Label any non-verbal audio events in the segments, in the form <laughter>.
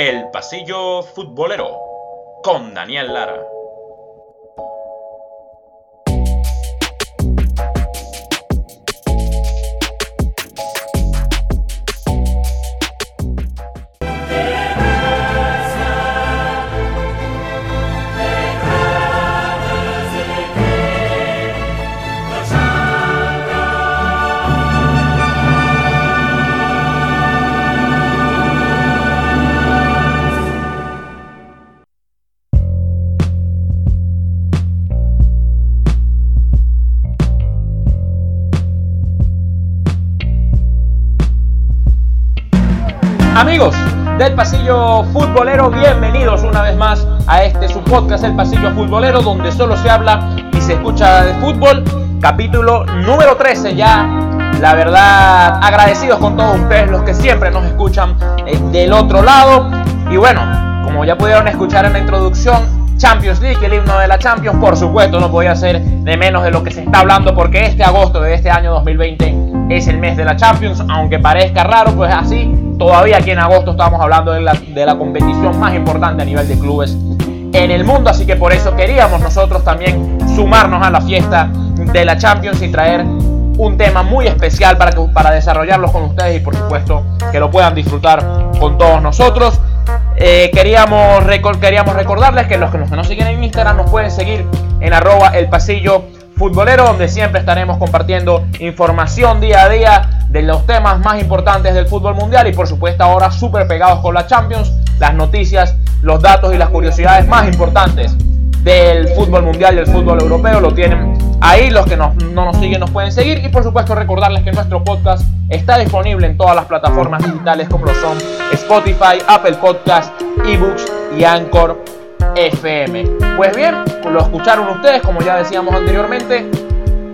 El Pasillo Futbolero con Daniel Lara. Del Pasillo Futbolero, bienvenidos una vez más a este su podcast El Pasillo Futbolero, donde solo se habla y se escucha de fútbol. Capítulo número 13 ya. La verdad, agradecidos con todos ustedes los que siempre nos escuchan eh, del otro lado. Y bueno, como ya pudieron escuchar en la introducción, Champions League, el himno de la Champions, por supuesto, no podía ser de menos de lo que se está hablando porque este agosto de este año 2020 es el mes de la Champions, aunque parezca raro, pues así, todavía aquí en agosto estamos hablando de la, de la competición más importante a nivel de clubes en el mundo, así que por eso queríamos nosotros también sumarnos a la fiesta de la Champions y traer un tema muy especial para, que, para desarrollarlos con ustedes y por supuesto que lo puedan disfrutar con todos nosotros. Eh, queríamos, queríamos recordarles que los que nos siguen en Instagram nos pueden seguir en arroba el pasillo futbolero, donde siempre estaremos compartiendo información día a día de los temas más importantes del fútbol mundial y por supuesto ahora súper pegados con la Champions, las noticias, los datos y las curiosidades más importantes del fútbol mundial y del fútbol europeo lo tienen ahí. Los que no, no nos siguen nos pueden seguir. Y por supuesto recordarles que nuestro podcast está disponible en todas las plataformas digitales como lo son Spotify, Apple Podcast, eBooks y Anchor FM. Pues bien, lo escucharon ustedes, como ya decíamos anteriormente,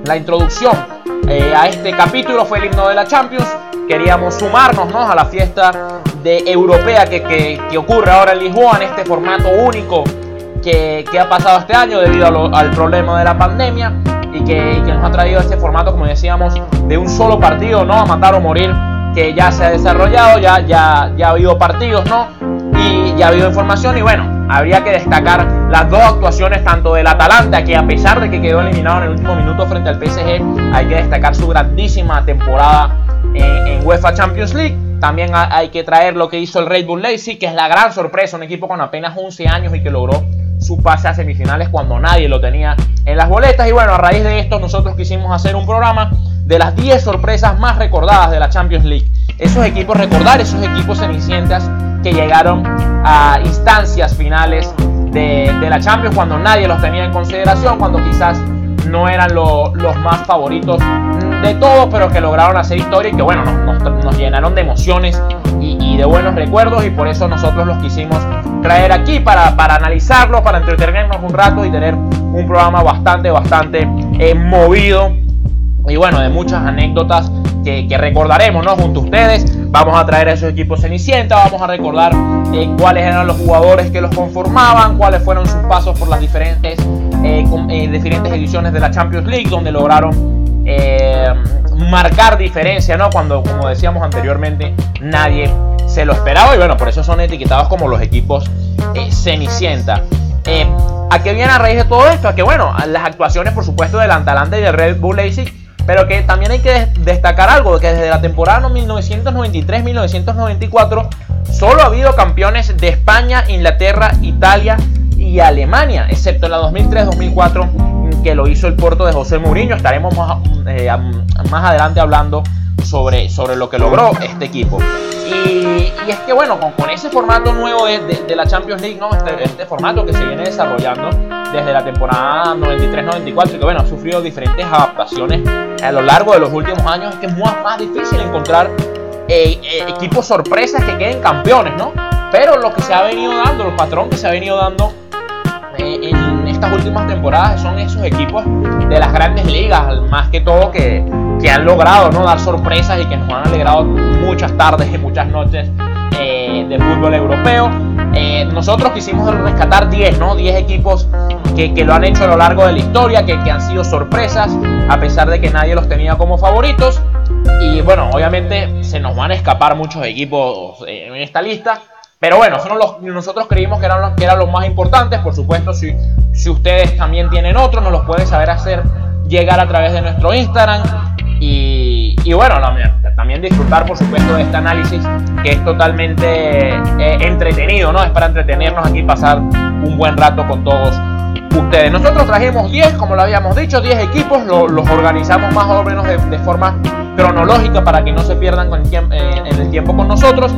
la introducción eh, a este capítulo fue el himno de la Champions. Queríamos sumarnos a la fiesta de europea que, que, que ocurre ahora en Lisboa en este formato único que, ha pasado este año debido al problema de la pandemia y que, nos ha traído este formato, como decíamos, de un solo partido, ¿no? A matar o morir, que ya se ha desarrollado, ya, ya, ya ha habido partidos, ¿no? Y ya ha habido información y bueno, habría que destacar las dos actuaciones tanto del Atalanta, que a pesar de que quedó eliminado en el último minuto frente al PSG, hay que destacar su grandísima temporada en, UEFA Champions League. También hay que traer lo que hizo el Red Bull Leipzig, que es la gran sorpresa, un equipo con apenas 11 años y que logró su pase a semifinales cuando nadie lo tenía en las boletas. Y bueno, a raíz de esto nosotros quisimos hacer un programa de las 10 sorpresas más recordadas de la Champions League. Esos equipos, recordar esos equipos cenicientas que llegaron a instancias finales de, la Champions cuando nadie los tenía en consideración, cuando quizás no eran los más favoritos de todos, pero que lograron hacer historia y que bueno, nos, llenaron de emociones y, de buenos recuerdos y por eso nosotros los quisimos traer aquí para, para analizarlos, para entretenernos un rato y tener un programa bastante, bastante eh, movido. Y bueno, de muchas anécdotas que, recordaremos ¿no? junto a ustedes. Vamos a traer a esos equipos Cenicienta, vamos a recordar eh, cuáles eran los jugadores que los conformaban, cuáles fueron sus pasos por las diferentes, eh, diferentes ediciones de la Champions League, donde lograron marcar diferencia, ¿no? Cuando, como decíamos anteriormente, nadie se lo esperaba y bueno, por eso son etiquetados como los equipos eh, Cenicienta. Eh, ¿A qué viene a raíz de todo esto? A que bueno, las actuaciones por supuesto del Atalanta y del Red Bull Leipzig, pero que también hay que destacar algo, que desde la temporada 1993-1994 solo ha habido campeones de España, Inglaterra, Italia y Alemania, excepto en la 2003-2004 que lo hizo el Porto de José Mourinho. Estaremos más, eh, más adelante hablando sobre, sobre lo que logró este equipo. Y, es que bueno, con, con, ese formato nuevo de, de, la Champions League, ¿no? Este, este, formato que se viene desarrollando desde la temporada 93-94 y que bueno, ha sufrido diferentes adaptaciones a lo largo de los últimos años, es que es más, más difícil encontrar eh, eh, equipos sorpresas que queden campeones, ¿no? Pero lo que se ha venido dando, el patrón que se ha venido dando eh, en estas últimas temporadas son esos equipos de las grandes ligas, más que todo que, que han logrado ¿no? dar sorpresas y que nos han alegrado muchas tardes y muchas noches eh, de fútbol europeo. Eh, nosotros quisimos rescatar 10, ¿no? 10 equipos que, que, lo han hecho a lo largo de la historia, que, que han sido sorpresas, a pesar de que nadie los tenía como favoritos. Y bueno, obviamente se nos van a escapar muchos equipos en esta lista, Pero bueno, los, nosotros creímos que eran, los, que eran los más importantes. Por supuesto, si, si ustedes también tienen otros, nos los pueden saber hacer llegar a través de nuestro Instagram. Y, bueno, también disfrutar, por supuesto, de este análisis que es totalmente eh, entretenido, ¿no? Es para entretenernos aquí, pasar un buen rato con todos ustedes. Nosotros trajimos 10, como lo habíamos dicho, 10 equipos, los organizamos más o menos de, forma cronológica para que no se pierdan con eh, en el tiempo con nosotros.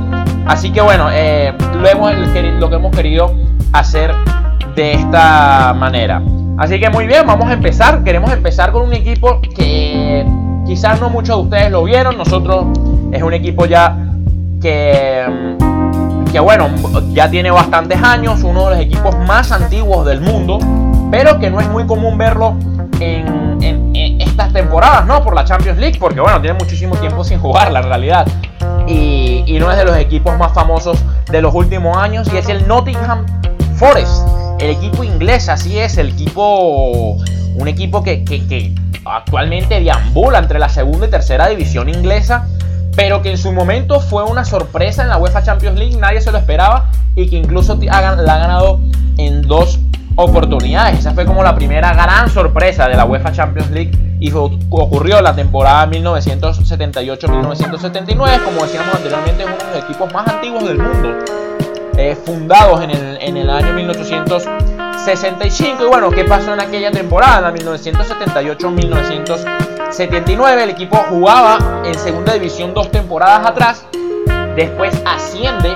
Así que bueno, eh, lo, lo que hemos querido hacer de esta manera. Así que muy bien, vamos a empezar. Queremos empezar con un equipo que quizás no muchos de ustedes lo vieron. Nosotros es un equipo ya que, que bueno, ya tiene bastantes años, uno de los equipos más antiguos del mundo, pero que no es muy común verlo en, en, estas temporadas, ¿no? Por la Champions League, porque bueno, tiene muchísimo tiempo sin jugar, la realidad y, no es de los equipos más famosos de los últimos años y es el Nottingham Forest, el equipo inglés, así es, el equipo, un equipo que, que, actualmente deambula entre la segunda y tercera división inglesa, pero que en su momento fue una sorpresa en la UEFA Champions League, nadie se lo esperaba y que incluso la ha ganado en dos oportunidades. Esa fue como la primera gran sorpresa de la UEFA Champions League y ocurrió la temporada 1978-1979. Como decíamos anteriormente, es uno de los equipos más antiguos del mundo, eh, fundados en el, en el año 1865. Y bueno, ¿qué pasó en aquella temporada? 1978-1979. El equipo jugaba en segunda división dos temporadas atrás. Después asciende.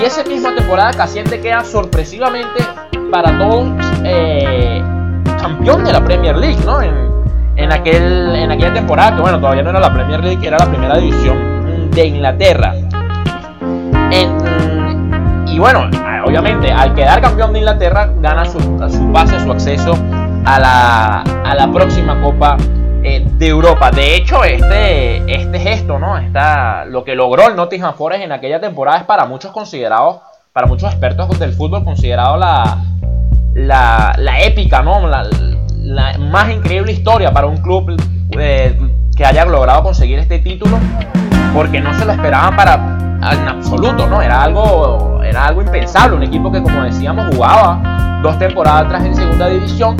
Y esa misma temporada que asciende queda sorpresivamente para todos eh, campeón de la Premier League, ¿no? En, aquel, en aquella temporada, que bueno, todavía no era la Premier League, era la primera división de Inglaterra. Y bueno, obviamente, al quedar campeón de Inglaterra, gana su, su pase, su acceso a la, a la próxima Copa eh, de Europa. De hecho, este, este gesto, ¿no? Esta, lo que logró el Nottingham Forest en aquella temporada es para muchos considerado, para muchos expertos del fútbol, considerado la, la, épica, ¿no? La, más increíble historia para un club eh, que haya logrado conseguir este título, porque no se lo esperaban para en absoluto, ¿no? Era algo, era algo impensable, un equipo que como decíamos jugaba dos temporadas atrás en segunda división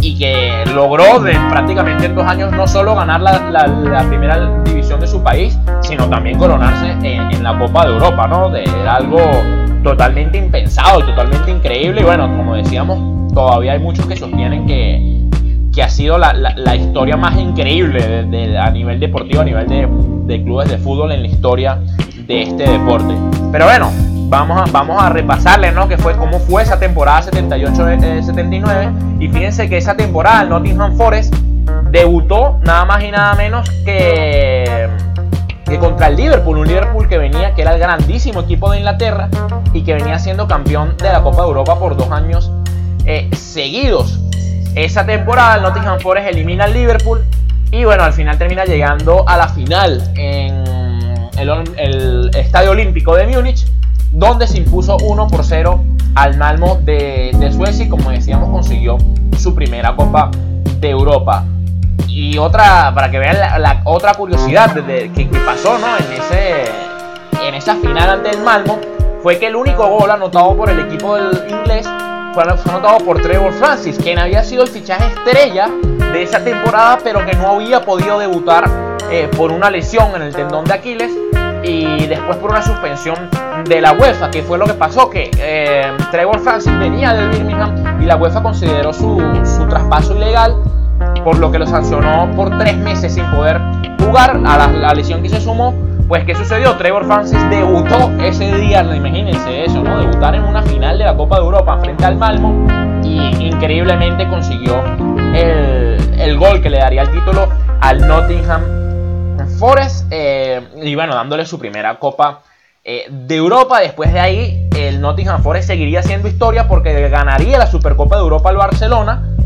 y que logró de, prácticamente en dos años no solo ganar la, primera división de su país, sino también coronarse en, la Copa de Europa, ¿no? De, era algo totalmente impensado, totalmente increíble. Y bueno, como decíamos, todavía hay muchos que sostienen que, que ha sido la, la, historia más increíble de, a nivel deportivo, a nivel de, de, clubes de fútbol en la historia de este deporte. Pero bueno, vamos a, vamos a repasarle, ¿no? Que fue, cómo fue esa temporada 78-79. Eh, y fíjense que esa temporada el Nottingham Forest debutó nada más y nada menos que que contra el Liverpool, un Liverpool que venía, que era el grandísimo equipo de Inglaterra y que venía siendo campeón de la Copa de Europa por dos años eh, seguidos. Esa temporada Nottingham Forest elimina al Liverpool y bueno, al final termina llegando a la final en el, Estadio Olímpico de Múnich, donde se impuso 1 por 0 al Malmo de, de Suecia y como decíamos consiguió su primera Copa de Europa. Y otra, para que vean la, otra curiosidad de, que, pasó ¿no? en, ese, en esa final ante el Malmo, fue que el único gol anotado por el equipo del inglés fue, anotado por Trevor Francis, quien había sido el fichaje estrella de esa temporada, pero que no había podido debutar eh, por una lesión en el tendón de Aquiles y después por una suspensión de la UEFA, que fue lo que pasó, que eh, Trevor Francis venía del Birmingham y la UEFA consideró su, su traspaso ilegal por lo que lo sancionó por tres meses sin poder jugar a la, lesión que se sumó. Pues, ¿qué sucedió? Trevor Francis debutó ese día, imagínense eso, ¿no? Debutar en una final de la Copa de Europa frente al Malmo y increíblemente consiguió el, gol que le daría el título al Nottingham Forest eh, y bueno, dándole su primera Copa eh, de Europa. Después de ahí, el Nottingham Forest seguiría siendo historia porque ganaría la Supercopa de Europa al Barcelona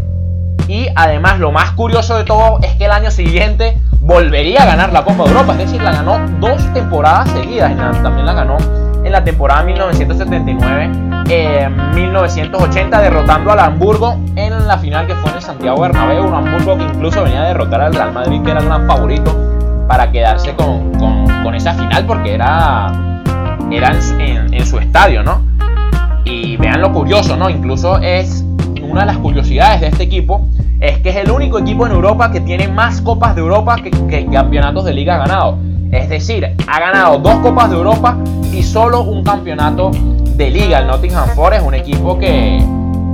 y además lo más curioso de todo es que el año siguiente volvería a ganar la Copa de Europa, es decir, la ganó dos temporadas seguidas, también la ganó en la temporada 1979-1980 eh, derrotando al Hamburgo en la final que fue en el Santiago Bernabéu, un Hamburgo que incluso venía a derrotar al Real Madrid que era el gran favorito para quedarse con, con, esa final porque era era en, su estadio, ¿no? Y vean lo curioso, ¿no? Incluso es una de las curiosidades de este equipo, es que es el único equipo en Europa que tiene más copas de Europa que, campeonatos de liga ganado. Es decir, ha ganado dos copas de Europa y solo un campeonato de liga. El Nottingham Forest es un equipo que,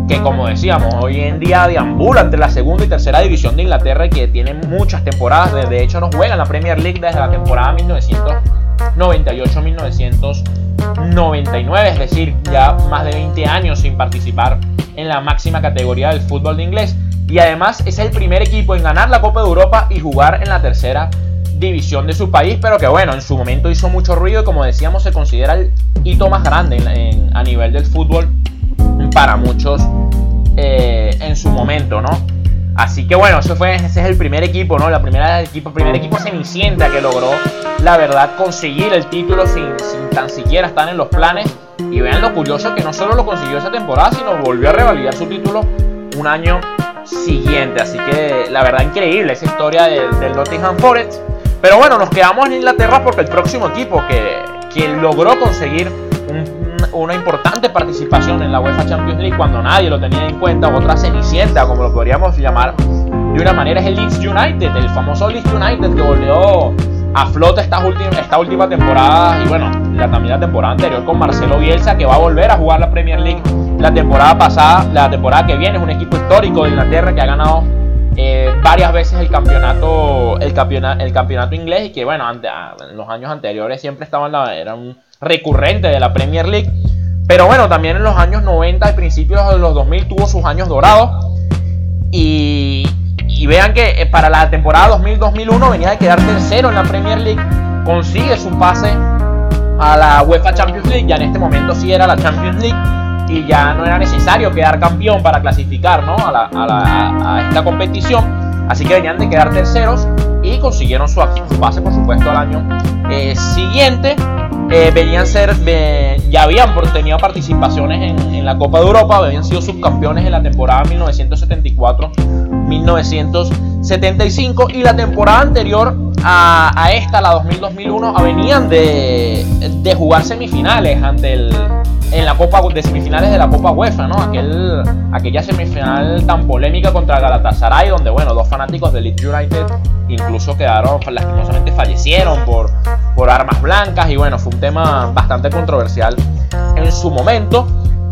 que como decíamos, hoy en día deambula entre la segunda y tercera división de Inglaterra y que tiene muchas temporadas. De hecho, no juega en la Premier League desde la temporada 1998-1999, es decir, ya más de 20 años sin participar en la máxima categoría del fútbol de inglés. Y además es el primer equipo en ganar la Copa de Europa y jugar en la tercera división de su país, pero que bueno, en su momento hizo mucho ruido y como decíamos se considera el hito más grande a nivel del fútbol para muchos eh, en su momento, ¿no? Así que bueno, ese, fue, ese es el primer equipo, ¿no? La primera equipo, primer equipo cenicienta que logró, la verdad, conseguir el título sin, tan siquiera estar en los planes. Y vean lo curioso que no solo lo consiguió esa temporada, sino volvió a revalidar su título un año siguiente. Así que la verdad increíble esa historia del, Nottingham Forest. Pero bueno, nos quedamos en Inglaterra porque el próximo equipo que, que logró conseguir una importante participación en la UEFA Champions League cuando nadie lo tenía en cuenta, otra cenicienta, como lo podríamos llamar de una manera, es el Leeds United, el famoso Leeds United que volvió a flote esta esta última temporada y bueno, la, también la temporada anterior con Marcelo Bielsa que va a volver a jugar la Premier League la temporada pasada, la temporada que viene. Es un equipo histórico de Inglaterra que ha ganado eh, varias veces el campeonato, el campeonato, el campeonato inglés y que bueno, en los años anteriores siempre estaba en la, era un recurrente de la Premier League. Pero bueno, también en los años 90 y principios de los 2000 tuvo sus años dorados. Y, y vean que eh, para la temporada 2000-2001 venía de quedar tercero en la Premier League. Consigue su pase a la UEFA Champions League. Ya en este momento sí era la Champions League y ya no era necesario quedar campeón para clasificar ¿no? a, esta competición. Así que venían de quedar terceros y consiguieron su, su pase, por supuesto, al año eh, siguiente. Eh, venían ser, ya habían tenido participaciones en, en, la Copa de Europa, habían sido subcampeones en la temporada 1974-1975 y la temporada anterior a, a esta, la 2000-2001, venían de, de jugar semifinales ante el, en la Copa de semifinales de la Copa UEFA, ¿no? Aquel, aquella semifinal tan polémica contra Galatasaray, donde, bueno, dos fanáticos de Leeds United incluso quedaron, lastimosamente fallecieron por, por armas blancas y bueno, fue un tema bastante controversial en su momento.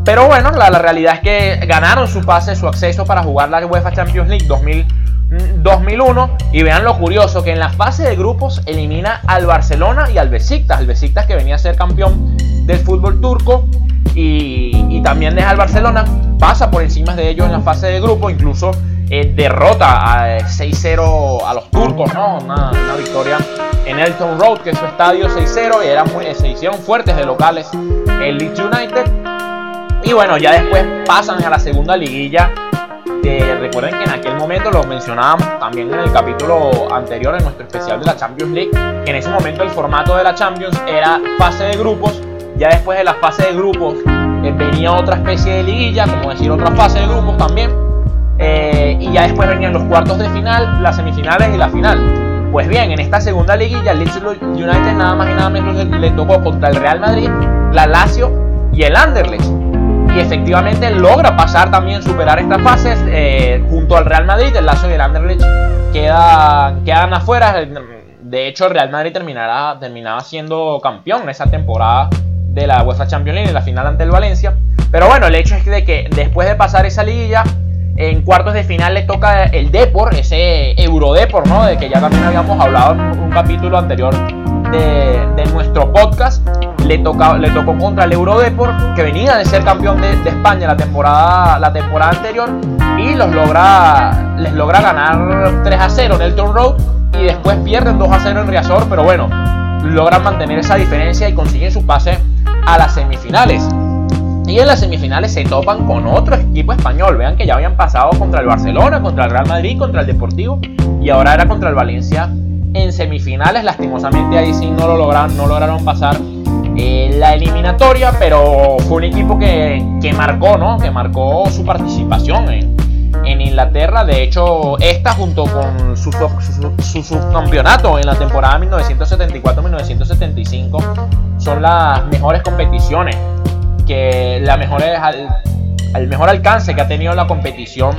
Pero bueno, la, la realidad es que ganaron su pase, su acceso para jugar la UEFA Champions League 2000. 2001 y vean lo curioso que en la fase de grupos elimina al Barcelona y al Besiktas, el Besiktas que venía a ser campeón del fútbol turco y, también deja al Barcelona, pasa por encima de ellos en la fase de grupo, incluso eh, derrota a 6-0 a los turcos, ¿no? Una, victoria en Elton Road, que es su estadio 6-0, y era muy, se hicieron fuertes de locales el Leeds United. Y bueno, ya después pasan a la segunda liguilla. recuerden que en aquel momento lo mencionábamos también en el capítulo anterior en nuestro especial de la Champions League, que en ese momento el formato de la Champions era fase de grupos ya después de la fase de grupos eh, venía otra especie de liguilla, como decir otra fase de grupos también. Eh, y ya después venían los cuartos de final, las semifinales y la final. Pues bien, en esta segunda liguilla, el Leeds United nada más y nada menos le, tocó contra el Real Madrid, la Lazio y el Anderlecht. Y efectivamente logra pasar también, superar estas fases eh, junto al Real Madrid. El Lazio y el Anderlecht quedan, quedan afuera. De hecho, el Real Madrid terminará, terminaba siendo campeón esa temporada de la UEFA Champions League en la final ante el Valencia. Pero bueno, el hecho es de que después de pasar esa liguilla, en cuartos de final le toca el Depor, ese Eurodepor, ¿no? De que ya también habíamos hablado en un capítulo anterior de, nuestro podcast. Le, toca, le tocó contra el Eurodepor, que venía de ser campeón de, España la temporada, la temporada anterior, y los logra, les logra ganar 3 a 0 en el Tour Road, y después pierden 2 a 0 en Riazor, pero bueno, logran mantener esa diferencia y consiguen su pase a las semifinales. Y en las semifinales se topan con otro equipo español. Vean que ya habían pasado contra el Barcelona, contra el Real Madrid, contra el Deportivo y ahora era contra el Valencia en semifinales. Lastimosamente ahí sí no lo lograron, no lograron pasar eh, la eliminatoria, pero fue un equipo que, que, marcó, ¿no? Que marcó su participación en, en Inglaterra. De hecho, esta junto con su, subcampeonato en la temporada 1974-1975 son las mejores competiciones, que la mejores, el mejor alcance que ha tenido la competición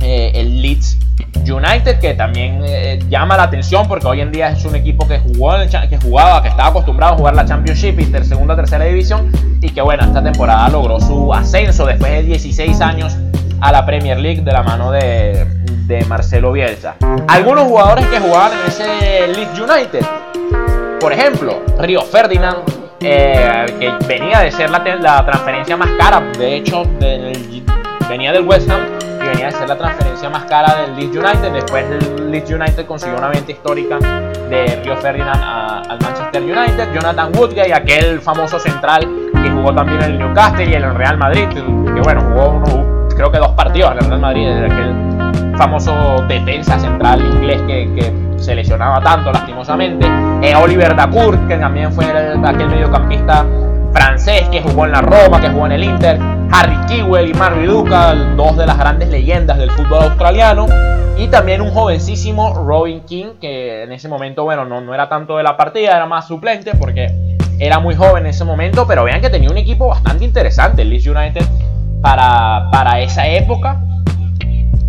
eh, el Leeds United, que también eh, llama la atención porque hoy en día es un equipo que, jugó que jugaba, que estaba acostumbrado a jugar la Championship y ter segunda tercera división y que bueno, esta temporada logró su ascenso después de 16 años a la Premier League de la mano de, Marcelo Bielsa. Algunos jugadores que jugaban en ese Leeds United, por ejemplo, Río Ferdinand, eh, que venía de ser la, transferencia más cara, de hecho venía del West Ham venía de ser la transferencia más cara del Leeds United. Después el Leeds United consiguió una venta histórica de Rio Ferdinand al Manchester United. Jonathan Woodgate, aquel famoso central que jugó también en el Newcastle y en el Real Madrid, que bueno, jugó creo que dos partidos en el Real Madrid, aquel famoso defensa central inglés que, se lesionaba tanto lastimosamente. Eh, Oliver Dacourt, que también fue aquel mediocampista francés que jugó en la Roma, que jugó en el Inter, Harry Kewell y Marvin Ducal, dos de las grandes leyendas del fútbol australiano, y también un jovencísimo Robin King, que en ese momento, bueno, no, no era tanto de la partida, era más suplente porque era muy joven en ese momento, pero vean que tenía un equipo bastante interesante, el Leeds United, para, para esa época.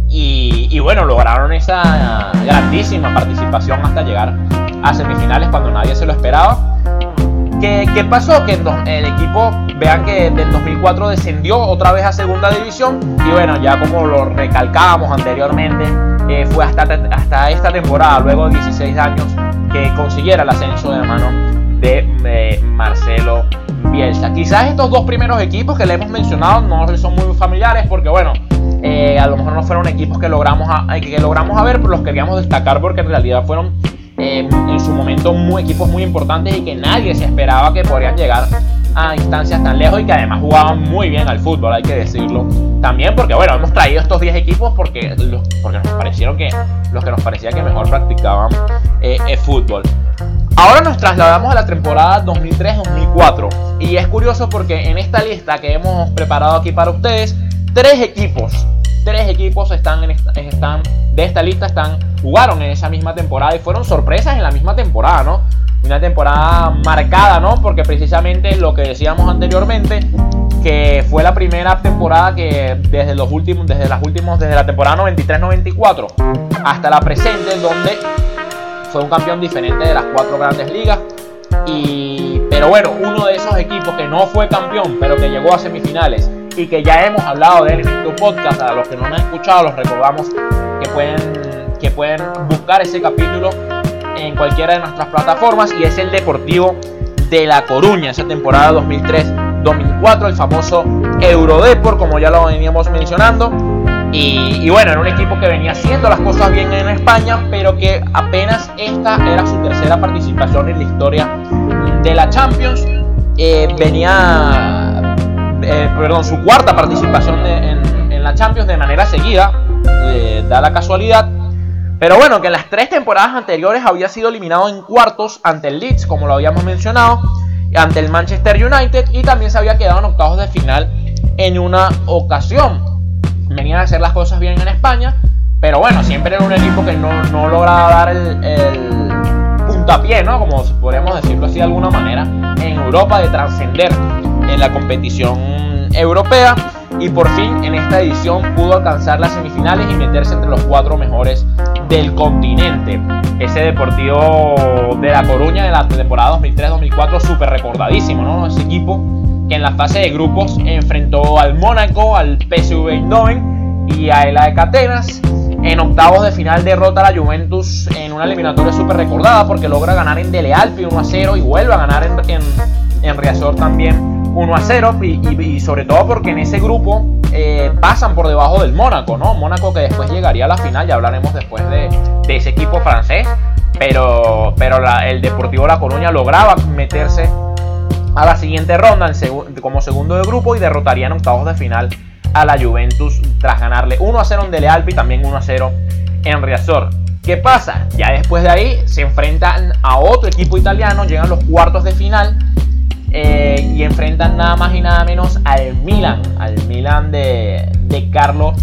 Y, y, bueno, lograron esa grandísima participación hasta llegar a semifinales cuando nadie se lo esperaba. ¿Qué, pasó? Que el equipo, vean que del 2004 descendió otra vez a segunda división y bueno, ya como lo recalcábamos anteriormente, eh, fue hasta, hasta esta temporada, luego de 16 años, que consiguiera el ascenso de mano de eh, Marcelo Bielsa. Quizás estos dos primeros equipos que le hemos mencionado no son muy familiares porque bueno, eh, a lo mejor no fueron equipos que logramos, que logramos a ver, pero los queríamos destacar porque en realidad fueron en su momento muy, equipos muy importantes y que nadie se esperaba que podrían llegar a instancias tan lejos y que además jugaban muy bien al fútbol, hay que decirlo. También porque, bueno, hemos traído estos 10 equipos porque, porque nos parecieron que los que nos parecía que mejor practicaban eh, el fútbol. Ahora nos trasladamos a la temporada 2003-2004 y es curioso porque en esta lista que hemos preparado aquí para ustedes, tres equipos tres equipos están, en están de esta lista están, jugaron en esa misma temporada y fueron sorpresas en la misma temporada, ¿no? Una temporada marcada, ¿no? Porque precisamente lo que decíamos anteriormente, que fue la primera temporada que desde los últimos, desde las últimos, desde la temporada 93-94 hasta la presente, donde fue un campeón diferente de las cuatro grandes ligas. Y, pero bueno, uno de esos equipos que no fue campeón, pero que llegó a semifinales y que ya hemos hablado de él en este podcast. A los que no han escuchado, los recordamos que pueden, que pueden buscar ese capítulo en cualquiera de nuestras plataformas y es el Deportivo de La Coruña, esa temporada 2003-2004, el famoso Eurodeport, como ya lo veníamos mencionando. Y, y, bueno, era un equipo que venía haciendo las cosas bien en España, pero que apenas esta era su tercera participación en la historia de la Champions. Eh, venía eh, perdón, su cuarta participación en, la Champions de manera seguida, eh, da la casualidad. Pero bueno, que en las tres temporadas anteriores había sido eliminado en cuartos ante el Leeds, como lo habíamos mencionado, ante el Manchester United y también se había quedado en octavos de final en una ocasión. Venían a hacer las cosas bien en España, pero bueno, siempre era un equipo que no, no lograba dar el, el puntapié, ¿no? Como podríamos decirlo así de alguna manera, en Europa de trascender en la competición europea y por fin en esta edición pudo alcanzar las semifinales y meterse entre los cuatro mejores del continente. Ese Deportivo de La Coruña de la temporada 2003-2004 súper recordadísimo, ¿no? Ese equipo que en la fase de grupos enfrentó al Mónaco, al PSV Eindhoven y a el AEK Atenas. En octavos de final derrota a la Juventus en una eliminatoria súper recordada porque logra ganar en Dele Alpi 1 a 0 y vuelve a ganar en, en, en Riazor también 1 a 0 y, sobre todo porque en ese grupo eh, pasan por debajo del Mónaco, ¿no? Mónaco que después llegaría a la final, ya hablaremos después de, ese equipo francés, pero, pero el Deportivo La Coruña lograba meterse a la siguiente ronda como segundo de grupo y derrotaría en octavos de final a la Juventus tras ganarle 1 a 0 en Dele Alpi también 1 a 0 en Riazor. ¿Qué pasa? Ya después de ahí se enfrentan a otro equipo italiano, llegan los cuartos de final eh, y enfrentan nada más y nada menos al Milan, al Milan de, de Carlo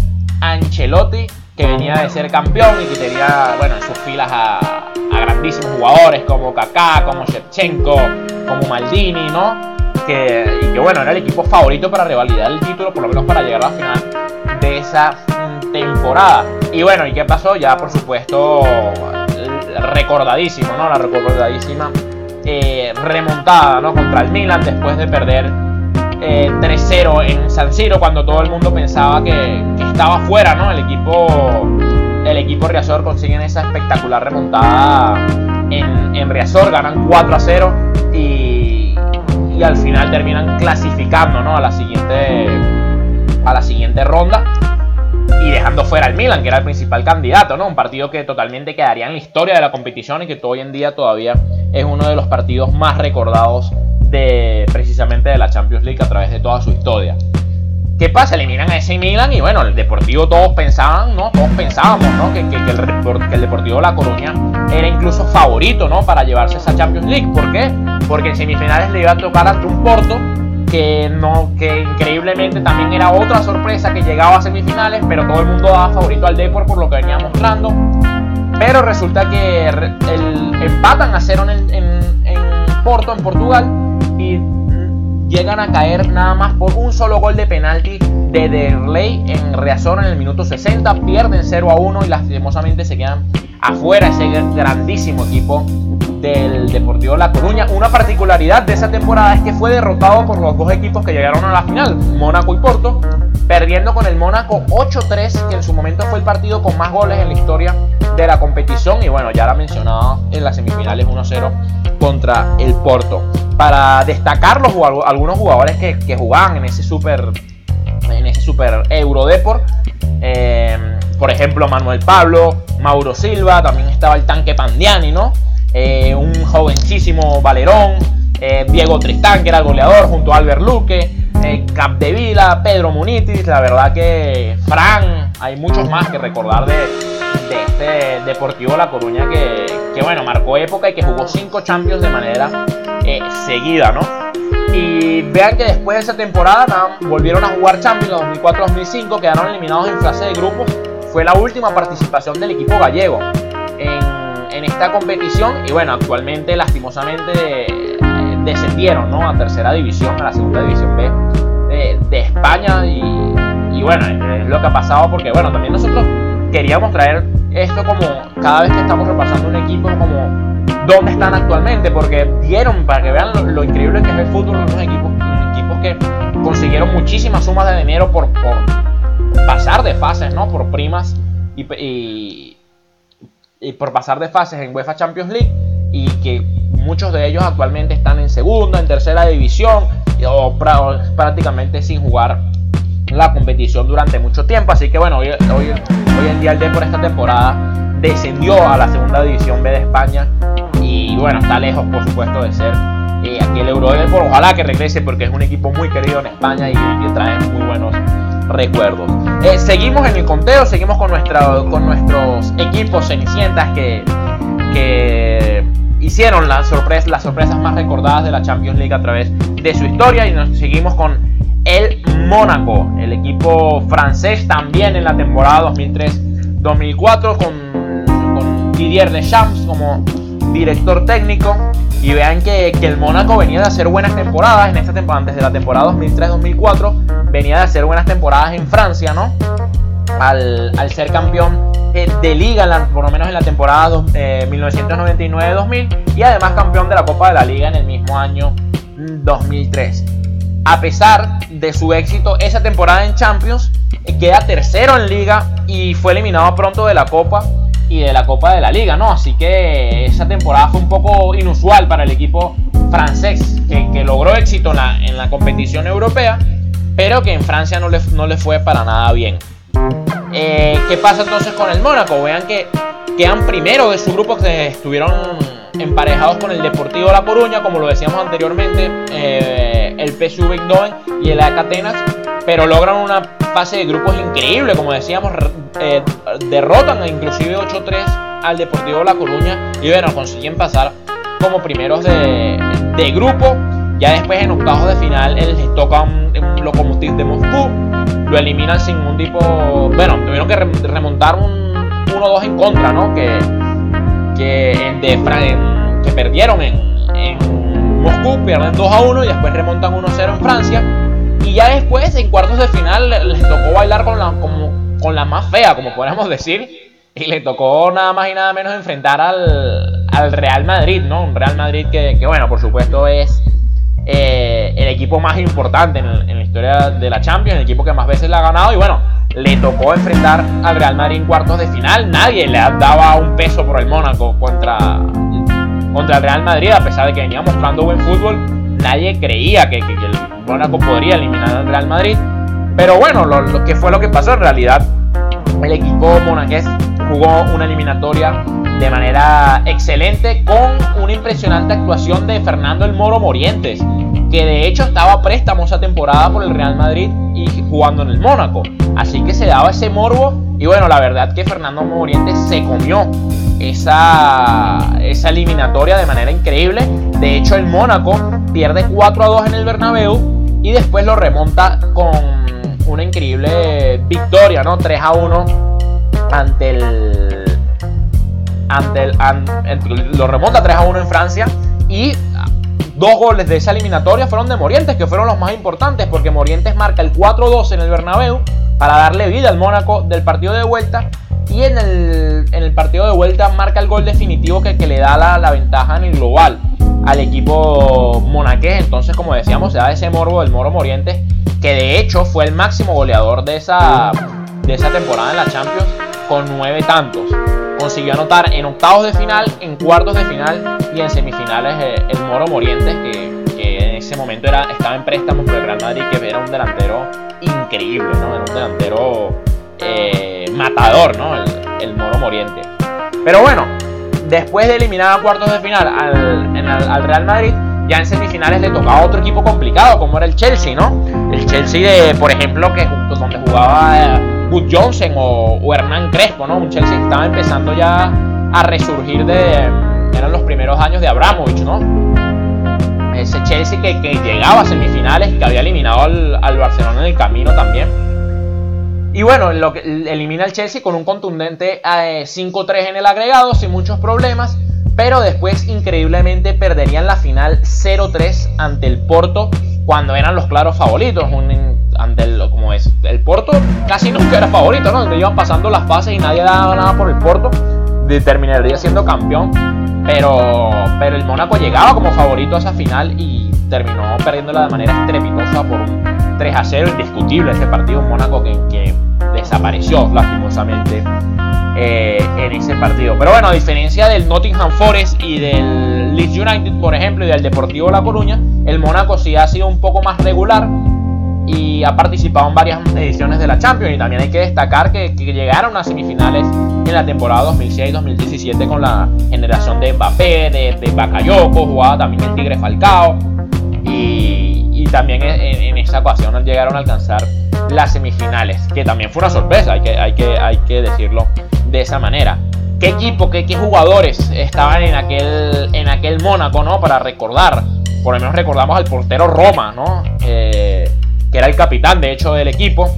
Ancelotti, que venía de ser campeón y que tenía, bueno, en sus filas a, grandísimos jugadores como Kaká, como Shevchenko, como Maldini, ¿no? Que, y que bueno, era el equipo favorito para revalidar el título, por lo menos para llegar a la final de esa temporada. Y bueno, ¿y qué pasó? Ya por supuesto recordadísimo, ¿no? La recordadísima eh, remontada, ¿no? Contra el Milan después de perder 3-0 eh, en San Siro cuando todo el mundo pensaba que, estaba fuera, ¿no? El equipo, el equipo Riazor consiguen esa espectacular remontada en, en Riazor, ganan 4-0 y, y al final terminan clasificando, ¿no? A la siguiente, a la siguiente ronda y dejando fuera al Milan, que era el principal candidato, ¿no? Un partido que totalmente quedaría en la historia de la competición y que hoy en día todavía es uno de los partidos más recordados de precisamente de la Champions League a través de toda su historia. ¿Qué pasa? Eliminan a ese Milan y bueno, el Deportivo todos pensaban, ¿no? Todos pensábamos, ¿no? Que, el, que, el, Deportivo La Coruña era incluso favorito, ¿no? Para llevarse esa Champions League. ¿Por qué? Porque en semifinales le iba a tocar ante un Porto que no que increíblemente también era otra sorpresa que llegaba a semifinales, pero todo el mundo daba favorito al Depor por lo que venía mostrando. Pero resulta que el, empatan a cero en, en, Porto, en Portugal, y llegan a caer nada más por un solo gol de penalti de Derley en Reazor en el minuto 60. Pierden 0 a 1 y lastimosamente se quedan afuera ese grandísimo equipo del Deportivo La Coruña. Una particularidad de esa temporada es que fue derrotado por los dos equipos que llegaron a la final, Mónaco y Porto, perdiendo con el Mónaco 8-3, que en su momento fue el partido con más goles en la historia de la competición. Y bueno, ya la mencionaba en las semifinales 1-0 contra el Porto. Para destacar los, algunos jugadores que, jugaban en ese super, en ese super Eurodeport. Eh, por ejemplo, Manuel Pablo, Mauro Silva, también estaba el tanque Pandiani, ¿no? Eh, un jovencísimo Valerón, eh, Diego Tristán, que era el goleador, junto a Albert Luque, eh, Capdevila, Pedro Munitis, la verdad que Fran, hay muchos más que recordar de, este Deportivo La Coruña que, bueno, marcó época y que jugó cinco Champions de manera seguida, ¿no? Y vean que después de esa temporada volvieron a jugar Champions 2004-2005, quedaron eliminados en fase de grupos. Fue la última participación del equipo gallego en esta competición y bueno, actualmente lastimosamente descendieron ¿no? a tercera división, a la segunda división B de, España y, bueno, es lo que ha pasado porque bueno, también nosotros queríamos traer esto como cada vez que estamos repasando un equipo como dónde están actualmente porque dieron para que vean lo, increíble que es el fútbol unos equipos, equipos que consiguieron muchísimas sumas de dinero por, por pasar de fases, ¿no? Por primas y y por pasar de fases en UEFA Champions League y que muchos de ellos actualmente están en segunda, en tercera división o prácticamente sin jugar la competición durante mucho tiempo. Así que bueno, hoy, hoy, en día el por esta temporada descendió a la segunda división B de España y bueno, está lejos por supuesto de ser eh, aquí el Euro Ojalá que regrese porque es un equipo muy querido en España y que trae muy buenos recuerdos. Eh, seguimos en el conteo, seguimos con, nuestra, con nuestros equipos cenicientas que, que hicieron las, sorpresas las sorpresas más recordadas de la Champions League a través de su historia y nos seguimos con el Mónaco, el equipo francés también en la temporada 2003-2004 con, con Didier Deschamps como director técnico y vean que, el Mónaco venía de hacer buenas temporadas en esta temporada, antes de la temporada 2003-2004, venía de hacer buenas temporadas en Francia, ¿no? Al, ser campeón eh, de liga, por lo menos en la temporada 1999-2000, eh, y además campeón de la Copa de la Liga en el mismo año 2003. A pesar de su éxito esa temporada en Champions, eh, queda tercero en liga y fue eliminado pronto de la Copa y de la Copa de la Liga, ¿no? Así que esa temporada fue un poco inusual para el equipo francés, que, logró éxito en la, en competición europea, pero que en Francia no le, fue para nada bien. Eh, ¿Qué pasa entonces con el Mónaco? Vean que quedan primero de su grupo que estuvieron emparejados con el Deportivo La Coruña, como lo decíamos anteriormente, eh, el PSV Eindhoven y el AK Atenas, pero logran una fase de grupos increíble, como decíamos, eh, derrotan inclusive 8-3 al Deportivo La Coruña y bueno, consiguen pasar como primeros de, grupo Ya después en octavos de final él les toca un, un de Moscú, lo eliminan sin ningún tipo, bueno, tuvieron que remontar un 1-2 en contra, ¿no? Que, que, en de, que perdieron en, Moscú, pierden 2 1 y después remontan 1-0 en Francia. Y ya después, en cuartos de final, les tocó bailar con la, como, con la más fea, como podríamos decir. Y le tocó nada más y nada menos enfrentar al, al Real Madrid, ¿no? Un Real Madrid que, que bueno, por supuesto es eh, el equipo más importante en, en, la historia de la Champions, el equipo que más veces la ha ganado. Y bueno, le tocó enfrentar al Real Madrid en cuartos de final. Nadie le daba un peso por el Mónaco contra, contra el Real Madrid, a pesar de que venía mostrando buen fútbol. Nadie creía que, el Mónaco podría eliminar al Real Madrid. Pero bueno, lo, que fue lo que pasó en realidad, el equipo monaqués jugó una eliminatoria de manera excelente con una impresionante actuación de Fernando el Moro Morientes, que de hecho estaba a préstamo esa temporada por el Real Madrid y jugando en el Mónaco. Así que se daba ese morbo y bueno, la verdad que Fernando Morientes se comió esa, esa eliminatoria de manera increíble. De hecho, el Mónaco pierde 4 a 2 en el Bernabéu y después lo remonta con una increíble victoria, ¿no? 3 a 1 ante el ante el, lo remonta 3 a 1 en Francia y dos goles de esa eliminatoria fueron de Morientes, que fueron los más importantes, porque Morientes marca el 4-2 en el Bernabéu para darle vida al Mónaco del partido de vuelta. Y en el, en el partido de vuelta marca el gol definitivo que, que le da la, la, ventaja en el global al equipo monaqués. Entonces, como decíamos, se ese morbo del Moro Morientes, que de hecho fue el máximo goleador de esa, de esa temporada en la Champions con nueve tantos consiguió anotar en octavos de final, en cuartos de final y en semifinales eh, el Moro Morientes, que, en ese momento era, estaba en préstamo por el Real Madrid, que era un delantero increíble, ¿no? Era un delantero eh, matador, ¿no? El, Moro Morientes. Pero bueno, después de eliminar a cuartos de final al, Real Madrid, ya en semifinales le tocaba otro equipo complicado, como era el Chelsea, ¿no? El Chelsea de, por ejemplo, que donde jugaba eh, Wood Johnson o, Hernán Crespo, ¿no? Un Chelsea que estaba empezando ya a resurgir de. Eran los primeros años de Abramovich, ¿no? Ese Chelsea que, llegaba a semifinales, que había eliminado al, Barcelona en el camino también. Y bueno, lo que, elimina al Chelsea con un contundente 5-3 eh, en el agregado, sin muchos problemas. Pero después, increíblemente, perderían la final 0-3 ante el Porto cuando eran los claros favoritos. Un, ante el, como es, el Porto casi nunca era favorito, ¿no? Donde iban pasando las fases y nadie daba nada por el Porto, terminaría siendo campeón. Pero, pero el Mónaco llegaba como favorito a esa final y terminó perdiéndola de manera estrepitosa por un 3 a 0 indiscutible ese partido. Un Mónaco que, que desapareció lastimosamente eh, en ese partido. Pero bueno, a diferencia del Nottingham Forest y del Leeds United, por ejemplo, y del Deportivo La Coruña, el Mónaco sí ha sido un poco más regular y ha participado en varias ediciones de la Champions. Y también hay que destacar que, llegaron a semifinales en la temporada 2006-2017 con la generación de Mbappé, de, de Bakayoko, jugaba también el Tigre Falcao. Y, y también en, esa ocasión llegaron a alcanzar las semifinales, que también fue una sorpresa, hay que, hay que, hay que decirlo de esa manera. ¿Qué equipo, qué, qué jugadores estaban en aquel, en aquel Mónaco, ¿no? Para recordar, por lo menos recordamos al portero Roma, ¿no? Eh, que era el capitán de hecho del equipo,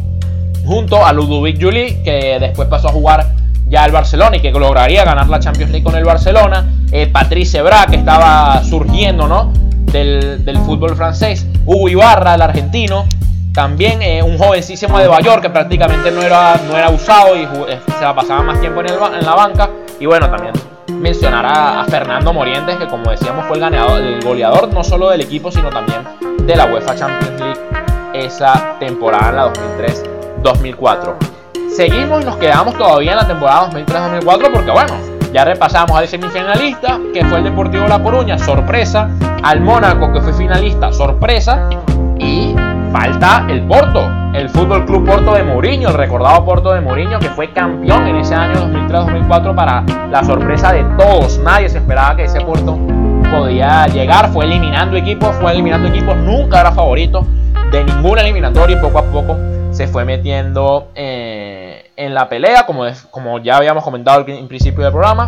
junto a Ludovic Juli, que después pasó a jugar ya al Barcelona y que lograría ganar la Champions League con el Barcelona, eh, Patrice Bra, que estaba surgiendo ¿no? del, fútbol francés, Hugo Ibarra, el argentino, también eh, un jovencísimo de Bayor que prácticamente no era, no era usado y eh, se la pasaba más tiempo en, el, en la banca, y bueno, también mencionar a, a, Fernando Morientes, que como decíamos fue el ganador, el goleador no solo del equipo, sino también de la UEFA Champions League esa temporada en la 2003-2004. Seguimos y nos quedamos todavía en la temporada 2003-2004 porque bueno, ya repasamos al semifinalista que fue el Deportivo La Coruña, sorpresa, al Mónaco que fue finalista, sorpresa, y falta el Porto, el Fútbol Club Porto de Mourinho, el recordado Porto de Mourinho que fue campeón en ese año 2003-2004 para la sorpresa de todos. Nadie se esperaba que ese Porto podía llegar, fue eliminando equipos, fue eliminando equipos, nunca era favorito de ninguna eliminatoria y poco a poco se fue metiendo eh, en la pelea, como, como ya habíamos comentado en principio del programa.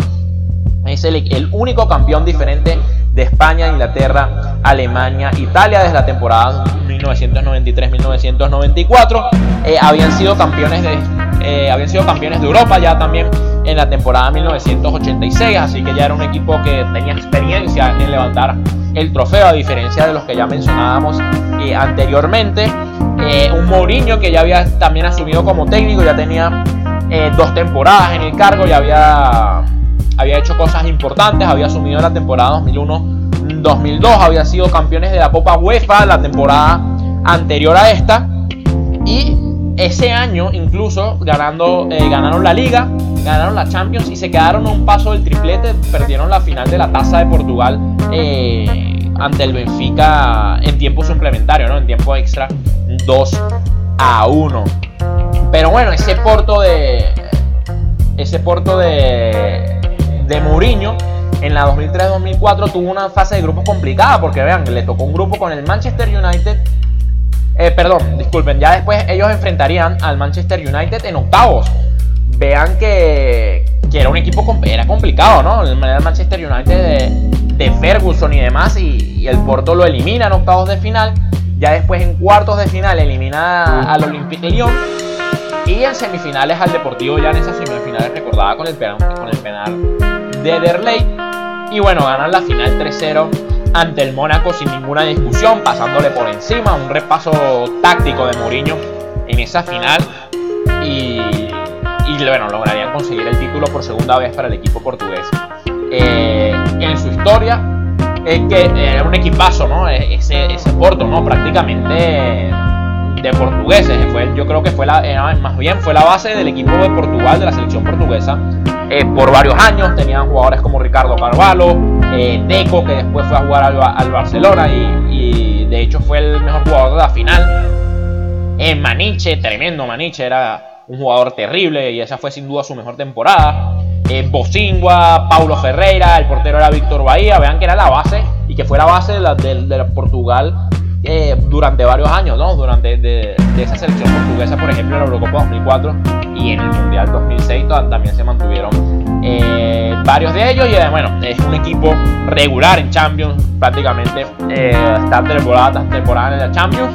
Es el, único campeón diferente de España, Inglaterra Alemania, Italia desde la temporada 1993-1994. Eh, habían sido campeones de eh, habían sido campeones de Europa ya también en la temporada 1986, así que ya era un equipo que tenía experiencia en levantar el trofeo, a diferencia de los que ya mencionábamos eh, anteriormente. un Mourinho que ya había también asumido como técnico, ya tenía dos temporadas en el cargo, ya había, había hecho cosas importantes, había asumido la temporada 2001-2002, había sido campeones de la Copa UEFA la temporada anterior a esta. Y ese año incluso ganando, eh, ganaron la liga, ganaron la Champions y se quedaron a un paso del triplete, perdieron la final de la Taza de Portugal eh, ante el Benfica en tiempo suplementario, ¿no? en tiempo extra 2 a 1. Pero bueno, ese Porto de ese Porto de de Mourinho en la 2003-2004 tuvo una fase de grupos complicada porque vean, le tocó un grupo con el Manchester United eh, perdón, disculpen, ya después ellos enfrentarían al Manchester United en octavos. Vean que, era un equipo era complicado, ¿no? El Manchester United de, Ferguson y demás, y, el Porto lo elimina en octavos de final. Ya después en cuartos de final elimina al Olympique Lyon. Y en semifinales al Deportivo ya en esas semifinales recordaba con el, con el penal de Derley. Y bueno, ganan la final 3-0 ante el Mónaco sin ninguna discusión, pasándole por encima, un repaso táctico de Mourinho en esa final y, bueno, lograrían conseguir el título por segunda vez para el equipo portugués. Eh, en su historia es que era un equipazo, ¿no? E-, ese, ese Porto, ¿no? Prácticamente de portugueses. Fue, yo creo que fue la, más bien fue la base del equipo de Portugal, de la selección portuguesa, eh, por varios años. Tenían jugadores como Ricardo Carvalho, eh, Deco, que después fue a jugar al, Barcelona y, de hecho fue el mejor jugador de la final. Eh, Maniche, tremendo Maniche, era un jugador terrible y esa fue sin duda su mejor temporada. Eh, Bocingua, Paulo Ferreira, el portero era Víctor Bahía, vean que era la base y que fue la base de, la, de Portugal eh, durante varios años, ¿no? Durante de, esa selección portuguesa, por ejemplo, en la Eurocopa 2004 y en el Mundial 2006 también se mantuvieron eh, varios de ellos. Y eh, bueno, es un equipo regular en Champions, prácticamente está temporada temporada en la Champions,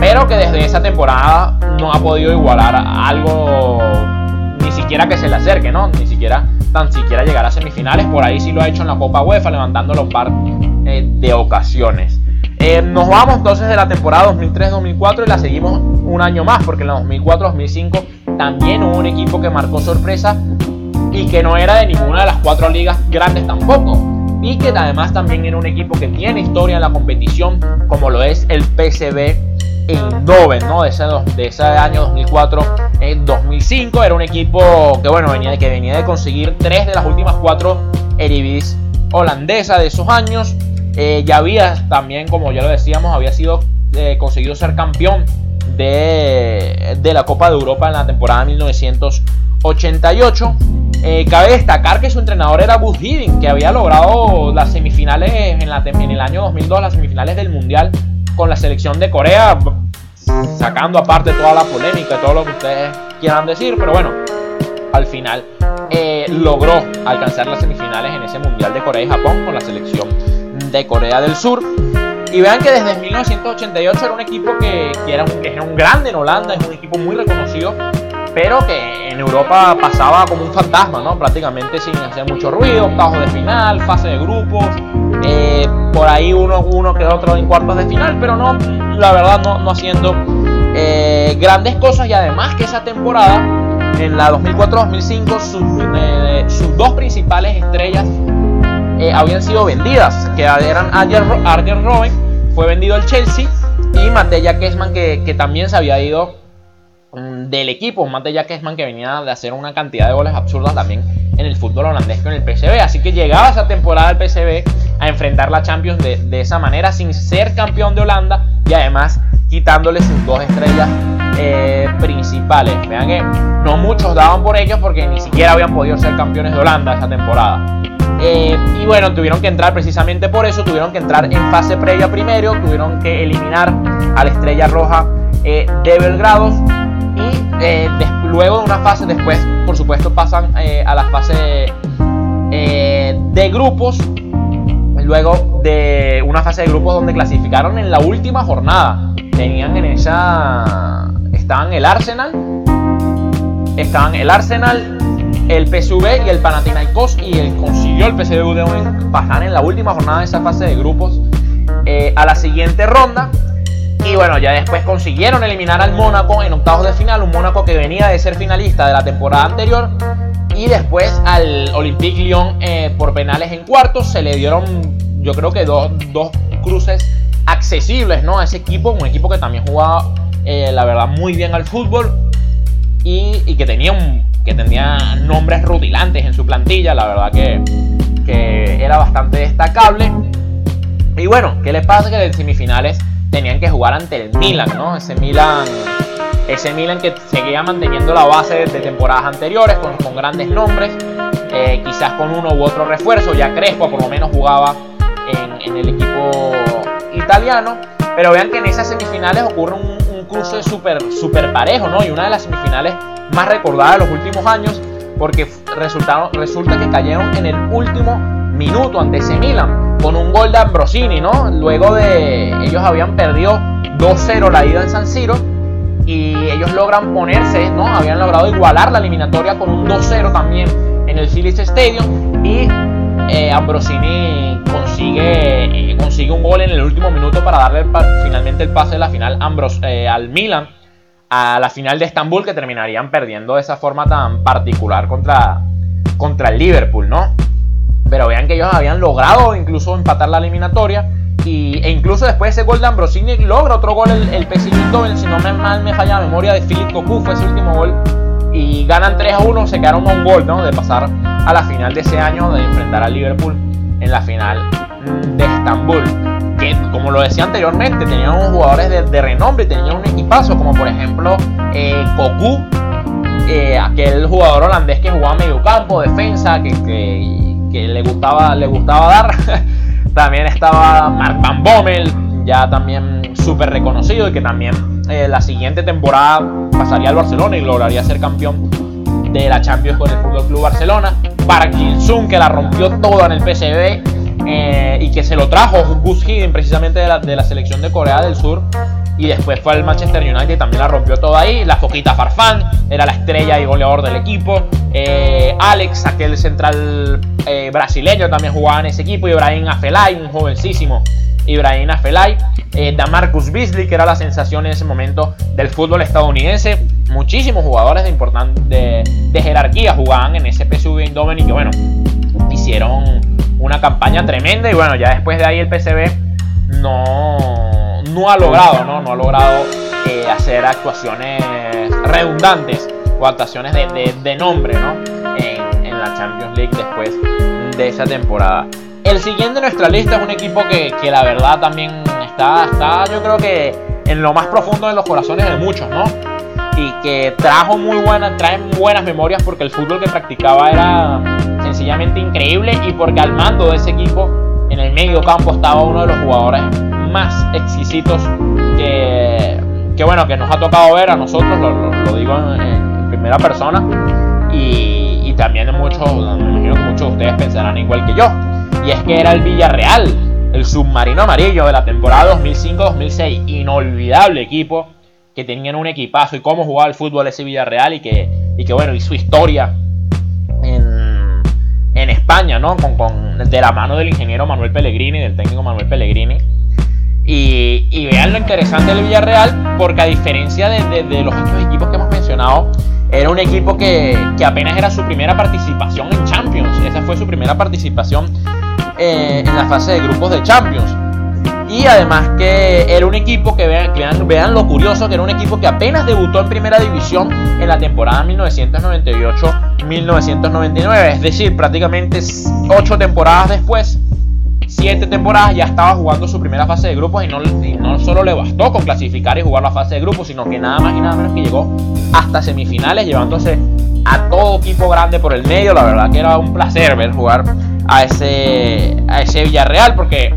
pero que desde esa temporada no ha podido igualar algo, ni siquiera que se le acerque, ¿no? Ni siquiera tan siquiera llegar a semifinales. Por ahí sí lo ha hecho en la Copa UEFA, levantándolo un par de ocasiones. Eh, nos vamos entonces de la temporada 2003-2004 y la seguimos un año más, porque en la 2004-2005 también hubo un equipo que marcó sorpresa y que no era de ninguna de las cuatro ligas grandes tampoco. Y que además también era un equipo que tiene historia en la competición, como lo es el PSV Eindhoven, ¿no? De ese, de ese año 2004-2005. Era un equipo que, bueno, venía, que venía de conseguir tres de las últimas cuatro Eredivisie holandesa de esos años. Eh, ya había también, como ya lo decíamos, había sido eh, conseguido ser campeón de, la Copa de Europa en la temporada 1988. Eh, cabe destacar que su entrenador era Buzz Hiddink, que había logrado las semifinales en, la, en el año 2002, las semifinales del Mundial con la selección de Corea, sacando aparte toda la polémica todo lo que ustedes quieran decir, pero bueno, al final logró alcanzar las semifinales en ese Mundial de Corea y Japón con la selección de Corea del Sur. Y vean que desde 1988 era un equipo que, era, un, que era un grande en Holanda, es un equipo muy reconocido, pero que en Europa pasaba como un fantasma, ¿no? Prácticamente sin hacer mucho ruido, octavos de final, fase de grupos, eh, por ahí uno, uno que otro en cuartos de final, pero no, la verdad no, no haciendo eh, grandes cosas y además que esa temporada, en la 2004-2005, sus, eh, sus dos principales estrellas eh, habían sido vendidas, que eran Arjen Robben, fue vendido al Chelsea, y Matella Kessman, que, que también se había ido mm, del equipo, Matella Kessman que venía de hacer una cantidad de goles absurdas también en el fútbol holandés con el PSV, así que llegaba esa temporada el PSV a enfrentar la Champions de, de esa manera sin ser campeón de Holanda y además quitándole sus dos estrellas eh, principales. Vean que no muchos daban por ellos porque ni siquiera habían podido ser campeones de Holanda esa temporada. Eh, y bueno, tuvieron que entrar precisamente por eso, tuvieron que entrar en fase previa primero, tuvieron que eliminar a la Estrella Roja eh, de Belgrados y luego de una fase, después por supuesto pasan a la fase de grupos. Luego de una fase de grupos donde clasificaron en la última jornada. Tenían en esa... Estaban el Arsenal, estaban el Arsenal, el PSV y el Panathinaikos y el, consiguió el PSV de pasar en la última jornada de esa fase de grupos eh, a la siguiente ronda. Y bueno, ya después consiguieron eliminar al Mónaco en octavos de final, un Mónaco que venía de ser finalista de la temporada anterior. Y después al Olympique Lyon eh, por penales en cuartos se le dieron, yo creo que dos, dos cruces accesibles ¿no? a ese equipo, un equipo que también jugaba, eh, la verdad, muy bien al fútbol y, que tenía un, que tenía nombres rutilantes en su plantilla, la verdad que, que era bastante destacable. Y bueno, ¿qué le pasa? Que en semifinales tenían que jugar ante el Milan, ¿no? Ese Milan, ese Milan que seguía manteniendo la base de temporadas anteriores con, grandes nombres, eh, quizás con uno u otro refuerzo, ya Crespo por lo menos jugaba en, el equipo italiano, pero vean que en esas semifinales ocurre un, un cruce súper super parejo, ¿no? Y una de las semifinales más recordada de los últimos años porque resulta que cayeron en el último minuto ante ese Milan con un gol de Ambrosini, ¿no? Luego de ellos habían perdido 2-0 la ida en San Siro y ellos logran ponerse, ¿no? Habían logrado igualar la eliminatoria con un 2-0 también en el Philips Stadium y eh, Ambrosini consigue, eh, consigue un gol en el último minuto para darle finalmente el pase de la final Ambros, eh, al Milan a la final de Estambul que terminarían perdiendo de esa forma tan particular contra, contra el Liverpool, ¿no? Pero vean que ellos habían logrado incluso empatar la eliminatoria y, e incluso después de ese gol de Ambrosini logra otro gol el, el PSG si no me mal me falla la memoria de Philip Cocu fue ese último gol y ganan 3 a 1, se quedaron a un gol, ¿no? De pasar a la final de ese año, de enfrentar al Liverpool en la final de Estambul que, como lo decía anteriormente, tenían unos jugadores de, renombre, tenían un equipazo, como por ejemplo eh, Cocu, eh, aquel jugador holandés que jugaba medio campo, defensa, que, que, le, gustaba, le gustaba dar. <laughs> también estaba Mark Van Bommel, ya también súper reconocido y que también eh, la siguiente temporada pasaría al Barcelona y lograría ser campeón de la Champions con el Fútbol Club Barcelona. Park Jin-sung que la rompió toda en el PSV eh, y que se lo trajo Gus Hiddink precisamente de la, de la, selección de Corea del Sur. Y después fue al Manchester United también la rompió todo ahí. La Foquita Farfán era la estrella y goleador del equipo. Eh, Alex, aquel central eh, brasileño, también jugaba en ese equipo. Ibrahim Afelay, un jovencísimo Ibrahim Afelay. Eh, Damarcus Beasley, que era la sensación en ese momento del fútbol estadounidense. Muchísimos jugadores de, de, de jerarquía jugaban en ese PSV Eindhoven y que bueno, hicieron una campaña tremenda y bueno, ya después de ahí el PCB no, no ha logrado, ¿no? No ha logrado eh, hacer actuaciones redundantes o actuaciones de, de, nombre, ¿no? En, la Champions League después de esa temporada. El siguiente de nuestra lista es un equipo que, que la verdad también está, está, yo creo que en lo más profundo de los corazones de muchos, ¿no? y que trajo muy buenas, trae buenas memorias porque el fútbol que practicaba era sencillamente increíble y porque al mando de ese equipo en el medio campo estaba uno de los jugadores más exquisitos que, que bueno, que nos ha tocado ver a nosotros, lo, digo en, primera persona y, y también muchos, me imagino que muchos de ustedes pensarán igual que yo, y es que era el Villarreal, el submarino amarillo de la temporada 2005-2006, inolvidable equipo que tenían un equipazo y cómo jugaba el fútbol ese Villarreal y que, y que bueno, y su historia en, en España, ¿no? Con, con, de la mano del ingeniero Manuel Pellegrini, del técnico Manuel Pellegrini. Y, y vean lo interesante del Villarreal, porque a diferencia de, de, de los otros equipos que hemos mencionado, era un equipo que, que, apenas era su primera participación en Champions. Esa fue su primera participación eh, en la fase de grupos de Champions. Y además que era un equipo que vean, vean, lo curioso, que era un equipo que apenas debutó en primera división en la temporada 1998-1999. Es decir, prácticamente 8 temporadas después, 7 temporadas ya estaba jugando su primera fase de grupos y no, y no solo le bastó con clasificar y jugar la fase de grupos, sino que nada más y nada menos que llegó hasta semifinales llevándose a todo equipo grande por el medio. La verdad que era un placer ver jugar a ese, a ese Villarreal porque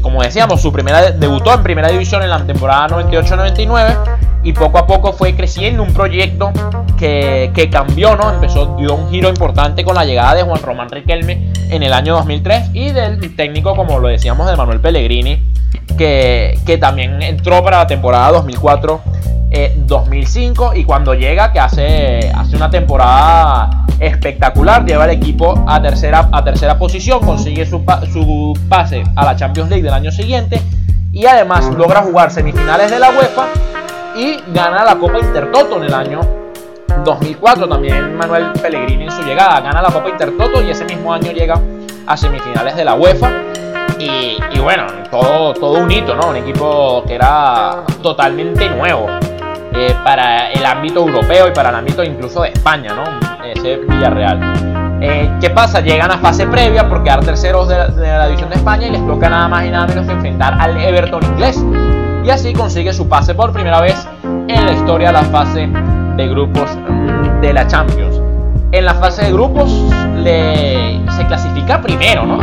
como decíamos, su primera debutó en primera división en la temporada 98-99 y poco a poco fue creciendo un proyecto que, que, cambió, ¿no? Empezó, dio un giro importante con la llegada de Juan Román Riquelme en el año 2003 y del técnico, como lo decíamos, de Manuel Pellegrini, que, que también entró para la temporada 2004 2005 eh, y cuando llega que hace, hace una temporada espectacular, lleva al equipo a tercera, a tercera posición, consigue su, su pase a la Champions League del año siguiente y además logra jugar semifinales de la UEFA y gana la Copa Intertoto en el año 2004. También Manuel Pellegrini en su llegada gana la Copa Intertoto y ese mismo año llega a semifinales de la UEFA. Y, bueno, todo, todo un hito, ¿no? Un equipo que era totalmente nuevo. Eh, para el ámbito europeo y para el ámbito incluso de España, ¿no? Ese Villarreal. Eh, ¿Qué pasa? Llegan a fase previa por quedar terceros de, la división de España y les toca nada más y nada menos que enfrentar al Everton inglés. Y así consigue su pase por primera vez en la historia de la fase de grupos de la Champions. En la fase de grupos le, se clasifica primero, ¿no?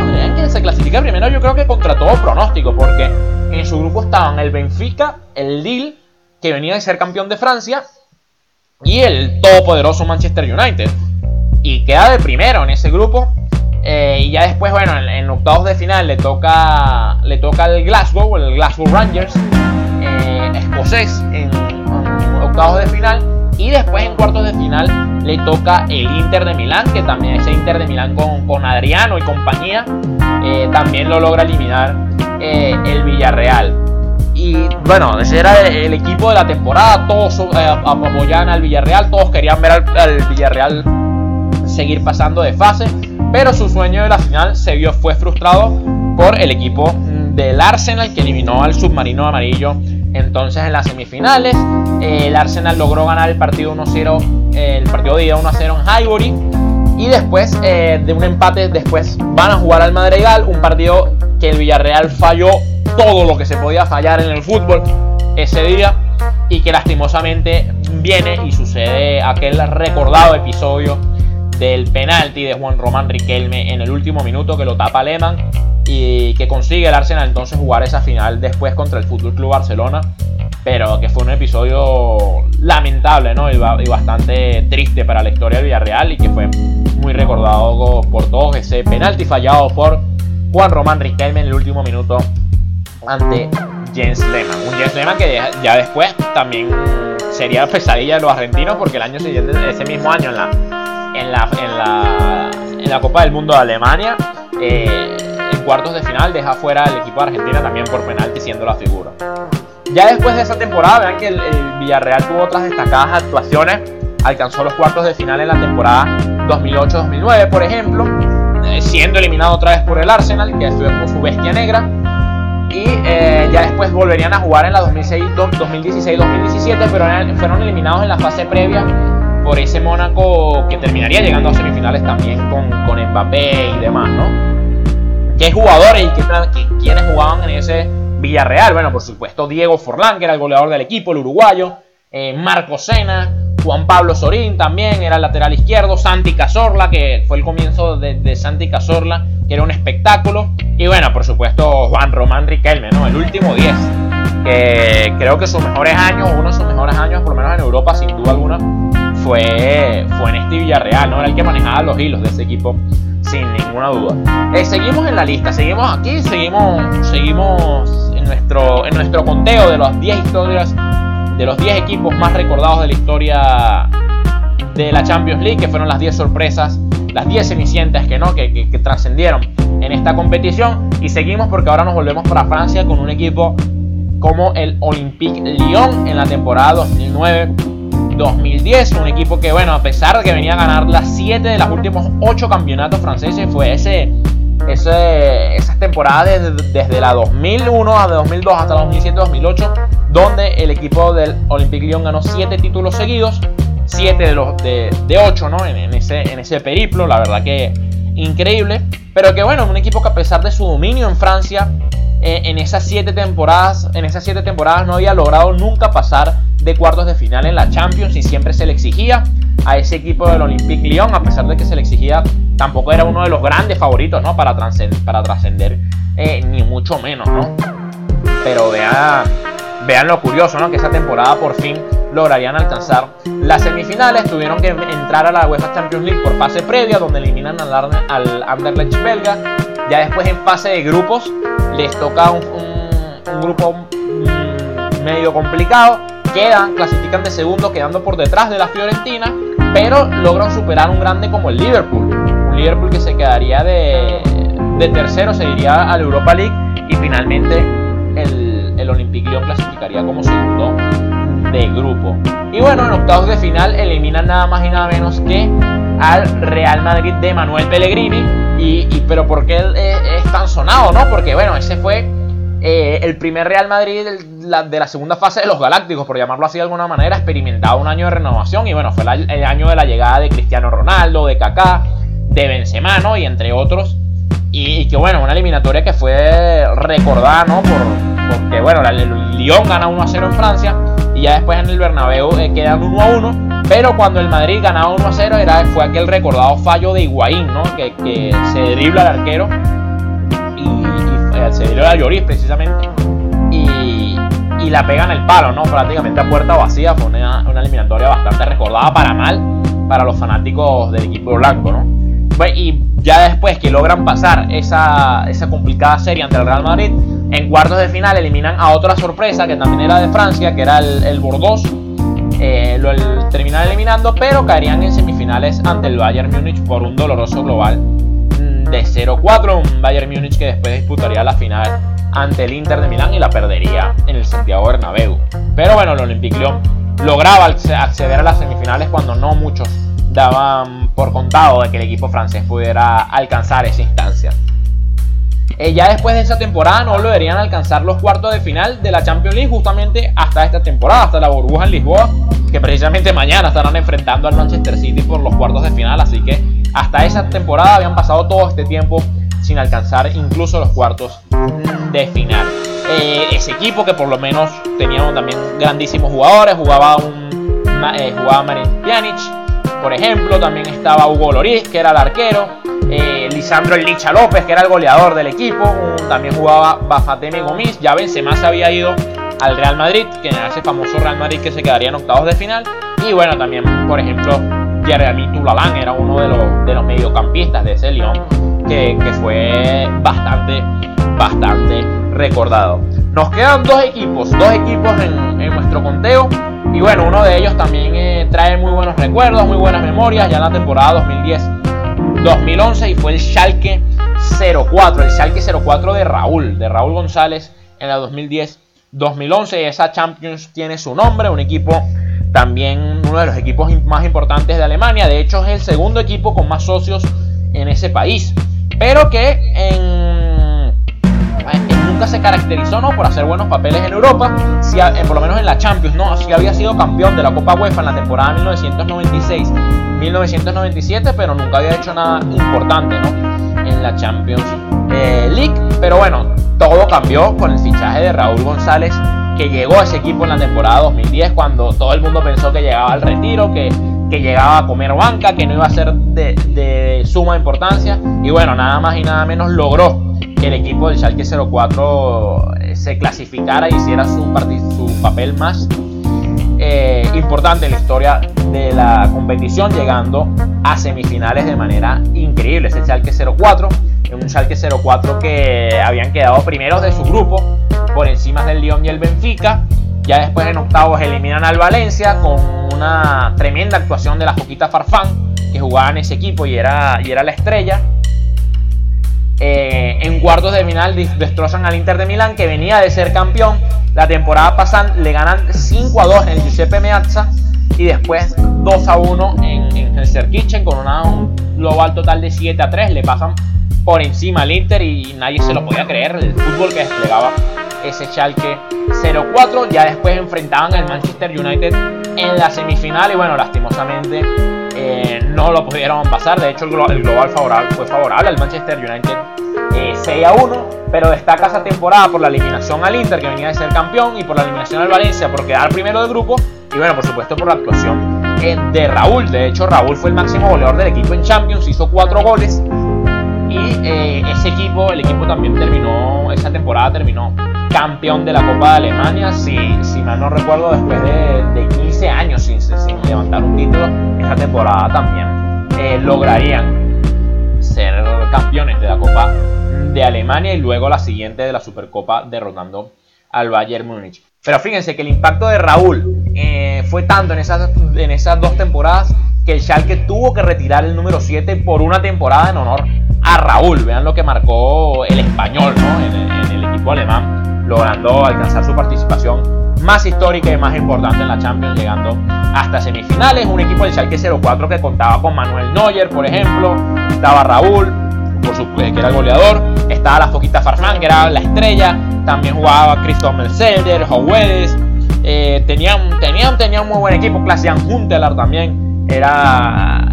se clasifica primero yo creo que contra todo pronóstico, porque en su grupo estaban el Benfica, el Lille, que venía de ser campeón de Francia, y el todopoderoso Manchester United. Y queda de primero en ese grupo. Eh, y ya después, bueno, en, octavos de final le toca, le toca el Glasgow, el Glasgow Rangers, eh, escocés, en, octavos de final. Y después en cuartos de final le toca el Inter de Milán, que también ese Inter de Milán con, con Adriano y compañía, eh, también lo logra eliminar el Villarreal. Y bueno, ese era el equipo de la temporada. Todos eh, apoyaban al Villarreal. Todos querían ver al, Villarreal seguir pasando de fase. Pero su sueño de la final se vio, fue frustrado por el equipo del Arsenal que eliminó al submarino amarillo. Entonces en las semifinales eh, el Arsenal logró ganar el partido 1-0, el partido de ida 1-0 en Highbury. Y después eh, de un empate, después van a jugar al Madrigal, un partido que el Villarreal falló todo lo que se podía fallar en el fútbol ese día y que lastimosamente viene y sucede aquel recordado episodio del penalti de Juan Román Riquelme en el último minuto que lo tapa Lehmann y que consigue el Arsenal entonces jugar esa final después contra el Fútbol Club Barcelona, pero que fue un episodio lamentable, ¿no? Y, bastante triste para la historia del Villarreal y que fue muy recordado por todos ese penalti fallado por Juan Román Riquelme en el último minuto ante Jens Lehmann. Un Jens Lehmann que ya después también sería pesadilla de los argentinos porque el año siguiente, ese mismo año en la, en la, en la, en la Copa del Mundo de Alemania, eh, en cuartos de final deja fuera al equipo de Argentina también por penalti siendo la figura. Ya después de esa temporada, vean que el, Villarreal tuvo otras destacadas actuaciones, alcanzó los cuartos de final en la temporada 2008-2009, por ejemplo, eh, siendo eliminado otra vez por el Arsenal, que fue como su bestia negra, y eh, ya después volverían a jugar en la 2016-2017, pero fueron eliminados en la fase previa por ese Mónaco que terminaría llegando a semifinales también con, con Mbappé y demás, ¿no? ¿Qué jugadores y qué, quiénes jugaban en ese Villarreal? Bueno, por supuesto, Diego Forlán, que era el goleador del equipo, el uruguayo, eh, Marco Sena, Juan Pablo Sorín también era el lateral izquierdo, Santi Cazorla, que fue el comienzo de, de Santi Cazorla, que era un espectáculo. Y bueno, por supuesto, Juan Román Riquelme, ¿no? El último 10. Que creo que sus mejores años, uno de sus mejores años, por lo menos en Europa, sin duda alguna, fue, fue en este Villarreal, ¿no? Era el que manejaba los hilos de ese equipo, sin ninguna duda. Eh, seguimos en la lista, seguimos aquí, seguimos, seguimos en nuestro, en nuestro conteo de las 10 historias, de los 10 equipos más recordados de la historia de la Champions League, que fueron las 10 sorpresas las 10 cenicientas que no, que, trascendieron en esta competición. Y seguimos porque ahora nos volvemos para Francia con un equipo como el Olympique Lyon en la temporada 2009-2010. Un equipo que, bueno, a pesar de que venía a ganar las 7 de los últimos 8 campeonatos franceses, fue ese, ese, esas temporadas desde, la 2001 a 2002 hasta la 2007-2008, donde el equipo del Olympique Lyon ganó 7 títulos seguidos 7 de los de, 8, ¿no? En, ese, en ese periplo, la verdad que increíble. Pero que bueno, un equipo que a pesar de su dominio en Francia, eh, en esas 7 temporadas, en esas 7 temporadas no había logrado nunca pasar de cuartos de final en la Champions y siempre se le exigía a ese equipo del Olympique Lyon, a pesar de que se le exigía, tampoco era uno de los grandes favoritos, ¿no? Para trascender, para eh, ni mucho menos, ¿no? Pero vean, vean lo curioso, ¿no? Que esa temporada por fin lograrían alcanzar las semifinales. Tuvieron que entrar a la UEFA Champions League por fase previa, donde eliminan al, al Anderlecht belga. Ya después en fase de grupos les toca un, grupo mm, medio complicado. Quedan, clasifican de segundo, quedando por detrás de la Fiorentina, pero logran superar un grande como el Liverpool. Un Liverpool que se quedaría de, de tercero, se iría a la Europa League y finalmente el, el Olympique Lyon clasificaría como segundo de grupo. Y bueno, en octavos de final eliminan nada más y nada menos que al Real Madrid de Manuel Pellegrini. Y, pero ¿por qué es, tan sonado? ¿no? Porque bueno, ese fue eh, el primer Real Madrid de la, segunda fase de los Galácticos, por llamarlo así de alguna manera, experimentado un año de renovación. Y bueno, fue el año de la llegada de Cristiano Ronaldo, de Kaká, de Benzema, ¿no? Y entre otros. Y, que bueno, una eliminatoria que fue recordada, ¿no? Por, porque bueno, el Lyon gana 1 a 0 en Francia y ya después en el Bernabéu eh, quedan 1 a 1. Pero cuando el Madrid ganaba 1 a 0 era, fue aquel recordado fallo de Higuaín, ¿no? Que, se dribla al arquero y, y se dribla a Lloris precisamente y, y, la pega en el palo, ¿no? Prácticamente a puerta vacía. Fue una, una eliminatoria bastante recordada para mal para los fanáticos del equipo blanco, ¿no? Y ya después que logran pasar esa, esa complicada serie ante el Real Madrid, en cuartos de final eliminan a otra sorpresa que también era de Francia, que era el, el Bordeaux. Eh, lo terminan eliminando, pero caerían en semifinales ante el Bayern Múnich por un doloroso global mm, de 0-4. Un Bayern Múnich que después disputaría la final ante el Inter de Milán y la perdería en el Santiago Bernabéu. Pero bueno, el Olympique Lyon lograba acceder a las semifinales cuando no muchos daban por contado de que el equipo francés pudiera alcanzar esa instancia. Eh, ya después de esa temporada no deberían alcanzar los cuartos de final de la Champions League justamente hasta esta temporada, hasta la burbuja en Lisboa, que precisamente mañana estarán enfrentando al Manchester City por los cuartos de final, así que hasta esa temporada habían pasado todo este tiempo sin alcanzar incluso los cuartos de final. Eh, ese equipo que por lo menos tenía también grandísimos jugadores, jugaba un eh, jugaba Marin Pjanic, por ejemplo, también estaba Hugo Loris, que era el arquero, eh, Lisandro Licha López, que era el goleador del equipo, también jugaba Bafateme Gomis, ya más se había ido al Real Madrid, que era ese famoso Real Madrid que se quedaría en octavos de final, y bueno, también, por ejemplo, Jeremy Tulalán era uno de los, mediocampistas de ese Lyon, que, fue bastante, bastante recordado. Nos quedan dos equipos, dos equipos en, en nuestro conteo. Y bueno, uno de ellos también eh, trae muy buenos recuerdos, muy buenas memorias, ya en la temporada 2010 2011 y fue el Schalke 04, el Schalke 04 de Raúl, de Raúl González en la 2010-2011. Esa Champions tiene su nombre, un equipo también uno de los equipos más importantes de Alemania, de hecho es el segundo equipo con más socios en ese país, pero que en, nunca se caracterizó ¿no? por hacer buenos papeles en Europa, si, eh, por lo menos en la Champions, ¿no? si había sido campeón de la Copa UEFA en la temporada 1996 1997, pero nunca había hecho nada importante ¿no? en la Champions eh, League. Pero bueno, todo cambió con el fichaje de Raúl González, que llegó a ese equipo en la temporada 2010, cuando todo el mundo pensó que llegaba al retiro, que, que llegaba a comer banca, que no iba a ser de, de suma importancia. Y bueno, nada más y nada menos logró que el equipo del Schalke 04 eh, se clasificara y hiciera su, su papel más eh, importante en la historia de la competición, llegando a semifinales de manera increíble. Es el Schalke 04, un Schalke 04 que habían quedado primeros de su grupo, por encima del Lyon y el Benfica. Ya después en octavos eliminan al Valencia con una tremenda actuación de la Joquita Farfán, que jugaba en ese equipo y era, y era la estrella. Eh, en cuartos de final destrozan al Inter de Milán, que venía de ser campeón. La temporada pasada le ganan 5 a 2 en el Giuseppe Meazza y después 2 a 1 en, el Kitchen con un global total de 7 a 3. Le pasan por encima al Inter y nadie se lo podía creer. El fútbol que desplegaba ese Schalke 0-4. Ya después enfrentaban al Manchester United en la semifinal y bueno, lastimosamente eh, no lo pudieron pasar. De hecho, el, global favorable, fue favorable al Manchester United 6 eh, a 1. Pero destaca esa temporada por la eliminación al Inter, que venía de ser campeón, y por la eliminación al Valencia por quedar primero del grupo. Y bueno, por supuesto, por la actuación eh, de Raúl. De hecho, Raúl fue el máximo goleador del equipo en Champions, hizo 4 goles. Y ese equipo, el equipo también terminó, esa temporada terminó campeón de la Copa de Alemania, si, si mal no recuerdo, después de, de 15 años sin, sin levantar un título, esta temporada también eh, lograrían ser campeones de la Copa de Alemania y luego la siguiente de la Supercopa derrotando al Bayern Múnich. Pero fíjense que el impacto de Raúl eh, fue tanto en esas, en esas dos temporadas que el Schalke tuvo que retirar el número 7 por una temporada en honor a Raúl. Vean lo que marcó el español en, el equipo alemán, logrando alcanzar su participación más histórica y más importante en la Champions, llegando hasta semifinales. Un equipo del Schalke 04 que contaba con Manuel Neuer, por ejemplo, estaba Raúl, por su, que era el goleador, estaba la Foquita Farfán, que era la estrella, también jugaba Christoph Melzelder, Howells, eh, tenían, tenían, tenían un muy buen equipo, Clasian Huntelaar también, era,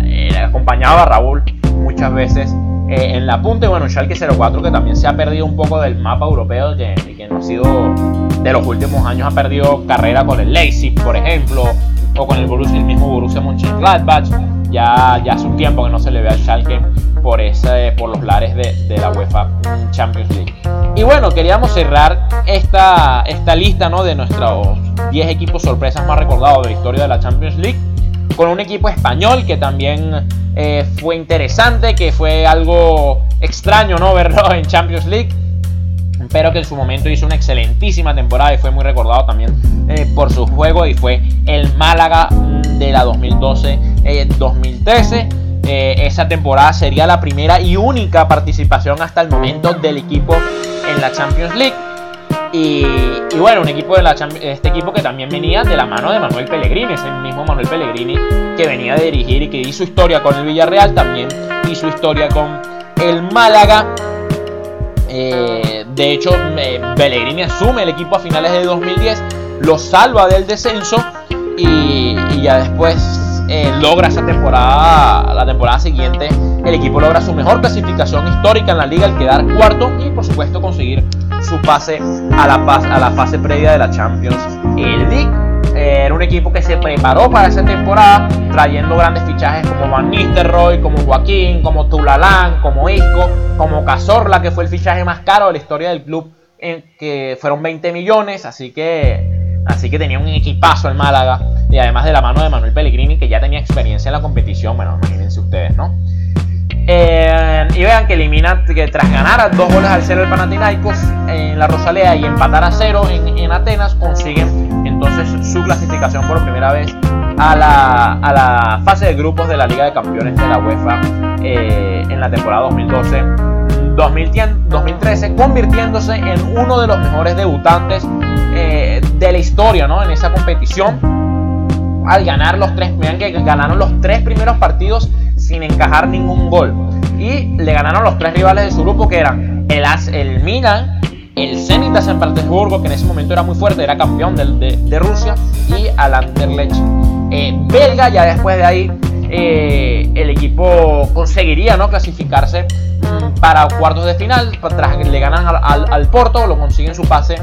acompañaba a Raúl muchas veces eh, en la punta. Y bueno, Schalke 04 que también se ha perdido un poco del mapa europeo, que, que no ha sido de los últimos años, ha perdido carrera con el Leipzig, por ejemplo, o con el, Borussia, el mismo Borussia Mönchengladbach. Ya, ya hace un tiempo que no se le ve al Schalke por, ese, por los lares de, de, la UEFA Champions League. Y bueno, queríamos cerrar esta, esta lista ¿no? de nuestros 10 equipos sorpresas más recordados de la historia de la Champions League con un equipo español que también eh, fue interesante, que fue algo extraño no <laughs> verlo en Champions League, pero que en su momento hizo una excelentísima temporada y fue muy recordado también eh, por su juego y fue el Málaga de la 2012-2013. Eh, esa temporada sería la primera y única participación hasta el momento del equipo en la Champions League. Y, bueno, un equipo de este equipo que también venía de la mano de Manuel Pellegrini, ese mismo Manuel Pellegrini que venía de dirigir y que hizo historia con el Villarreal, también hizo historia con el Málaga. Eh, de hecho, Pellegrini asume el equipo a finales de 2010, lo salva del descenso y, ya después eh, logra esa temporada, la temporada siguiente, el equipo logra su mejor clasificación histórica en la liga al quedar cuarto y por supuesto conseguir su pase a la, a la fase previa de la Champions League. Eh, era un equipo que se preparó para esa temporada, trayendo grandes fichajes como Van Nistelrooy, como Joaquín, como Tulalán, como Isco, como Cazorla, que fue el fichaje más caro de la historia del club, que fueron 20 millones, así que, así que tenía un equipazo el Málaga, y además de la mano de Manuel Pellegrini, que ya tenía experiencia en la competición, bueno, imagínense ustedes, ¿no? Eh, y vean que elimina, que tras ganar dos goles al cero el Panathinaikos en la Rosalea y empatar a cero en, Atenas, consiguen entonces su clasificación por primera vez a la, a la, fase de grupos de la Liga de Campeones de la UEFA eh, en la temporada 2012-2013, convirtiéndose en uno de los mejores debutantes de la historia ¿no? en esa competición. Al ganar los tres, vean que ganaron los tres primeros partidos sin encajar ningún gol. Y le ganaron los tres rivales de su grupo que eran el, el Milan, el Zenit de San Petersburgo, que en ese momento era muy fuerte, era campeón de, de, Rusia, y al Anderlecht eh, belga. Ya después de ahí eh, el equipo conseguiría ¿no? clasificarse para cuartos de final. Tras le ganan al, al, Porto, lo consiguen su pase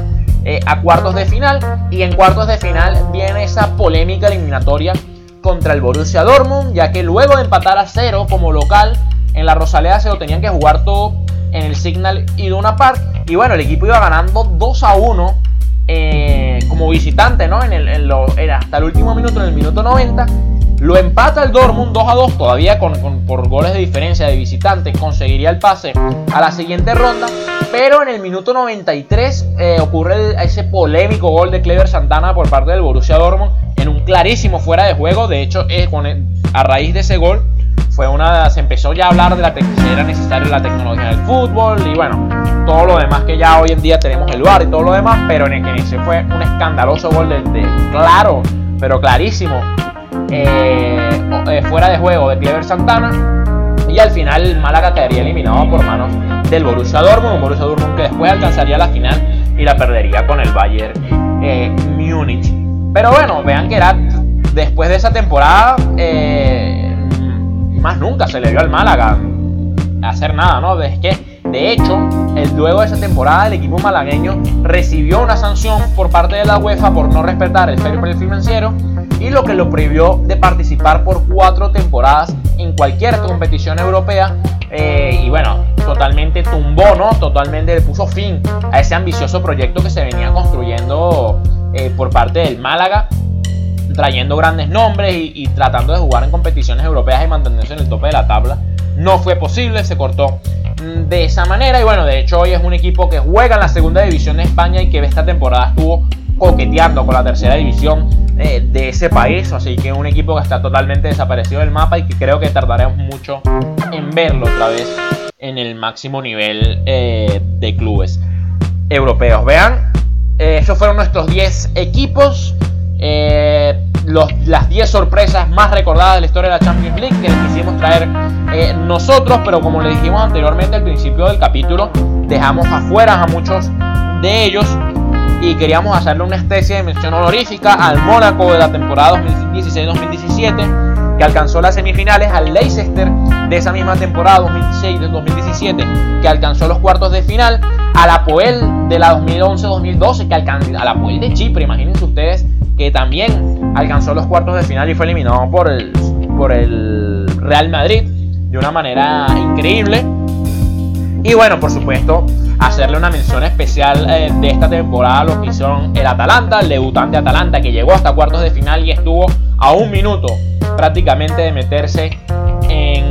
eh, a cuartos de final. Y en cuartos de final viene esa polémica eliminatoria contra el Borussia Dortmund, ya que luego de empatar a cero como local en la Rosaleda se lo tenían que jugar todo en el Signal Iduna Park. Y bueno, el equipo iba ganando 2 a 1 eh, como visitante, ¿no? En lo, era hasta el último minuto, en el minuto 90. Lo empata el Dortmund 2 a 2, todavía con, por goles de diferencia de visitante. Conseguiría el pase a la siguiente ronda. Pero en el minuto 93 eh, ocurre ese polémico gol de Clever Santana por parte del Borussia Dortmund en un clarísimo fuera de juego. De hecho, a raíz de ese gol fue una se empezó ya a hablar de la era necesaria la tecnología del fútbol y bueno, todo lo demás que ya hoy en día tenemos el VAR y todo lo demás, pero en el que ese fue un escandaloso gol de, claro, pero clarísimo eh, eh, fuera de juego de Clever Santana y al final Málaga quedaría eliminado por manos del Borussia Dortmund, un Borussia Dortmund que después alcanzaría la final y la perdería con el Bayern eh, Múnich. Pero bueno, vean que era después de esa temporada, eh, más nunca se le vio al Málaga hacer nada, ¿no? Es que, de hecho, el, luego de esa temporada, el equipo malagueño recibió una sanción por parte de la UEFA por no respetar el fair play financiero y lo que lo prohibió de participar por cuatro temporadas en cualquier competición europea. Eh, y bueno, totalmente tumbó, ¿no? Totalmente le puso fin a ese ambicioso proyecto que se venía construyendo eh, por parte del Málaga trayendo grandes nombres y, tratando de jugar en competiciones europeas y mantenerse en el tope de la tabla. No fue posible, se cortó mm, de esa manera y bueno, de hecho hoy es un equipo que juega en la segunda división de España y que esta temporada estuvo coqueteando con la tercera división eh, de ese país, así que un equipo que está totalmente desaparecido del mapa y que creo que tardaremos mucho en verlo otra vez en el máximo nivel eh, de clubes europeos. Vean, eh, esos fueron nuestros 10 equipos. Eh, las 10 sorpresas más recordadas de la historia de la Champions League que les quisimos traer eh, nosotros, pero como le dijimos anteriormente al principio del capítulo, dejamos afuera a muchos de ellos y queríamos hacerle una especie de mención honorífica al Mónaco de la temporada 2016-2017 que alcanzó las semifinales, al Leicester de esa misma temporada 2016-2017 que alcanzó los cuartos de final, al Apoel de la 2011-2012 que alcanzó, al Apoel de Chipre, imagínense ustedes que también alcanzó los cuartos de final y fue eliminado por el, por el Real Madrid de una manera increíble. Y bueno, por supuesto, hacerle una mención especial eh, de esta temporada lo que hicieron el Atalanta, el debutante Atalanta que llegó hasta cuartos de final y estuvo a un minuto prácticamente de meterse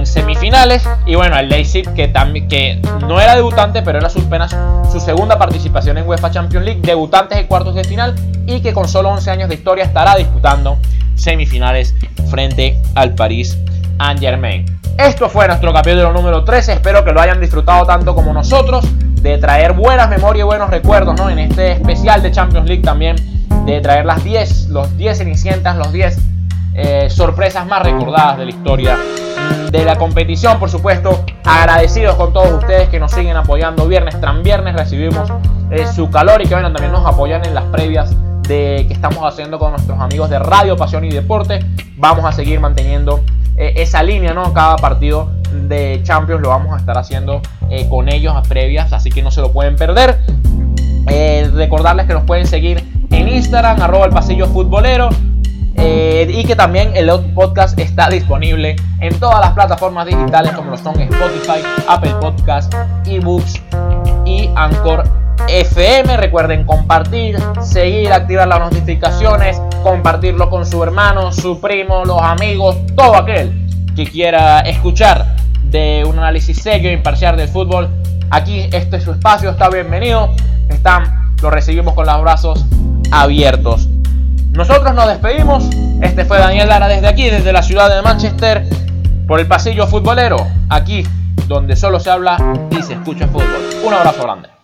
semifinales. Y bueno, el Leipzig que, que no era debutante, pero era su, apenas su segunda participación en UEFA Champions League, debutantes en cuartos de final y que con solo 11 años de historia estará disputando semifinales frente al Paris Saint Germain. Esto fue nuestro capítulo número 13, espero que lo hayan disfrutado tanto como nosotros, de traer buenas memorias y buenos recuerdos ¿no? en este especial de Champions League también, de traer las 10, los 10 cenicientas, los 10 eh, sorpresas más recordadas de la historia de la competición. Por supuesto, agradecidos con todos ustedes que nos siguen apoyando viernes tras viernes. Recibimos eh, su calor y que bueno, también nos apoyan en las previas de que estamos haciendo con nuestros amigos de Radio Pasión y Deporte. Vamos a seguir manteniendo eh, esa línea, ¿no? Cada partido de Champions lo vamos a estar haciendo con ellos a previas, así que no se lo pueden perder. recordarles que nos pueden seguir en Instagram, arroba el pasillo futbolero. Eh, y que también el podcast está disponible en todas las plataformas digitales como lo son Spotify, Apple Podcast, eBooks y Anchor FM. Recuerden compartir, seguir, activar las notificaciones, compartirlo con su hermano, su primo, los amigos, todo aquel que quiera escuchar de un análisis serio e imparcial del fútbol. Aquí este es su espacio, está bienvenido. Están, lo recibimos con los brazos abiertos. Nosotros nos despedimos. Este fue Daniel Lara desde aquí, desde la ciudad de Manchester, por el pasillo futbolero, aquí donde solo se habla y se escucha fútbol. Un abrazo grande.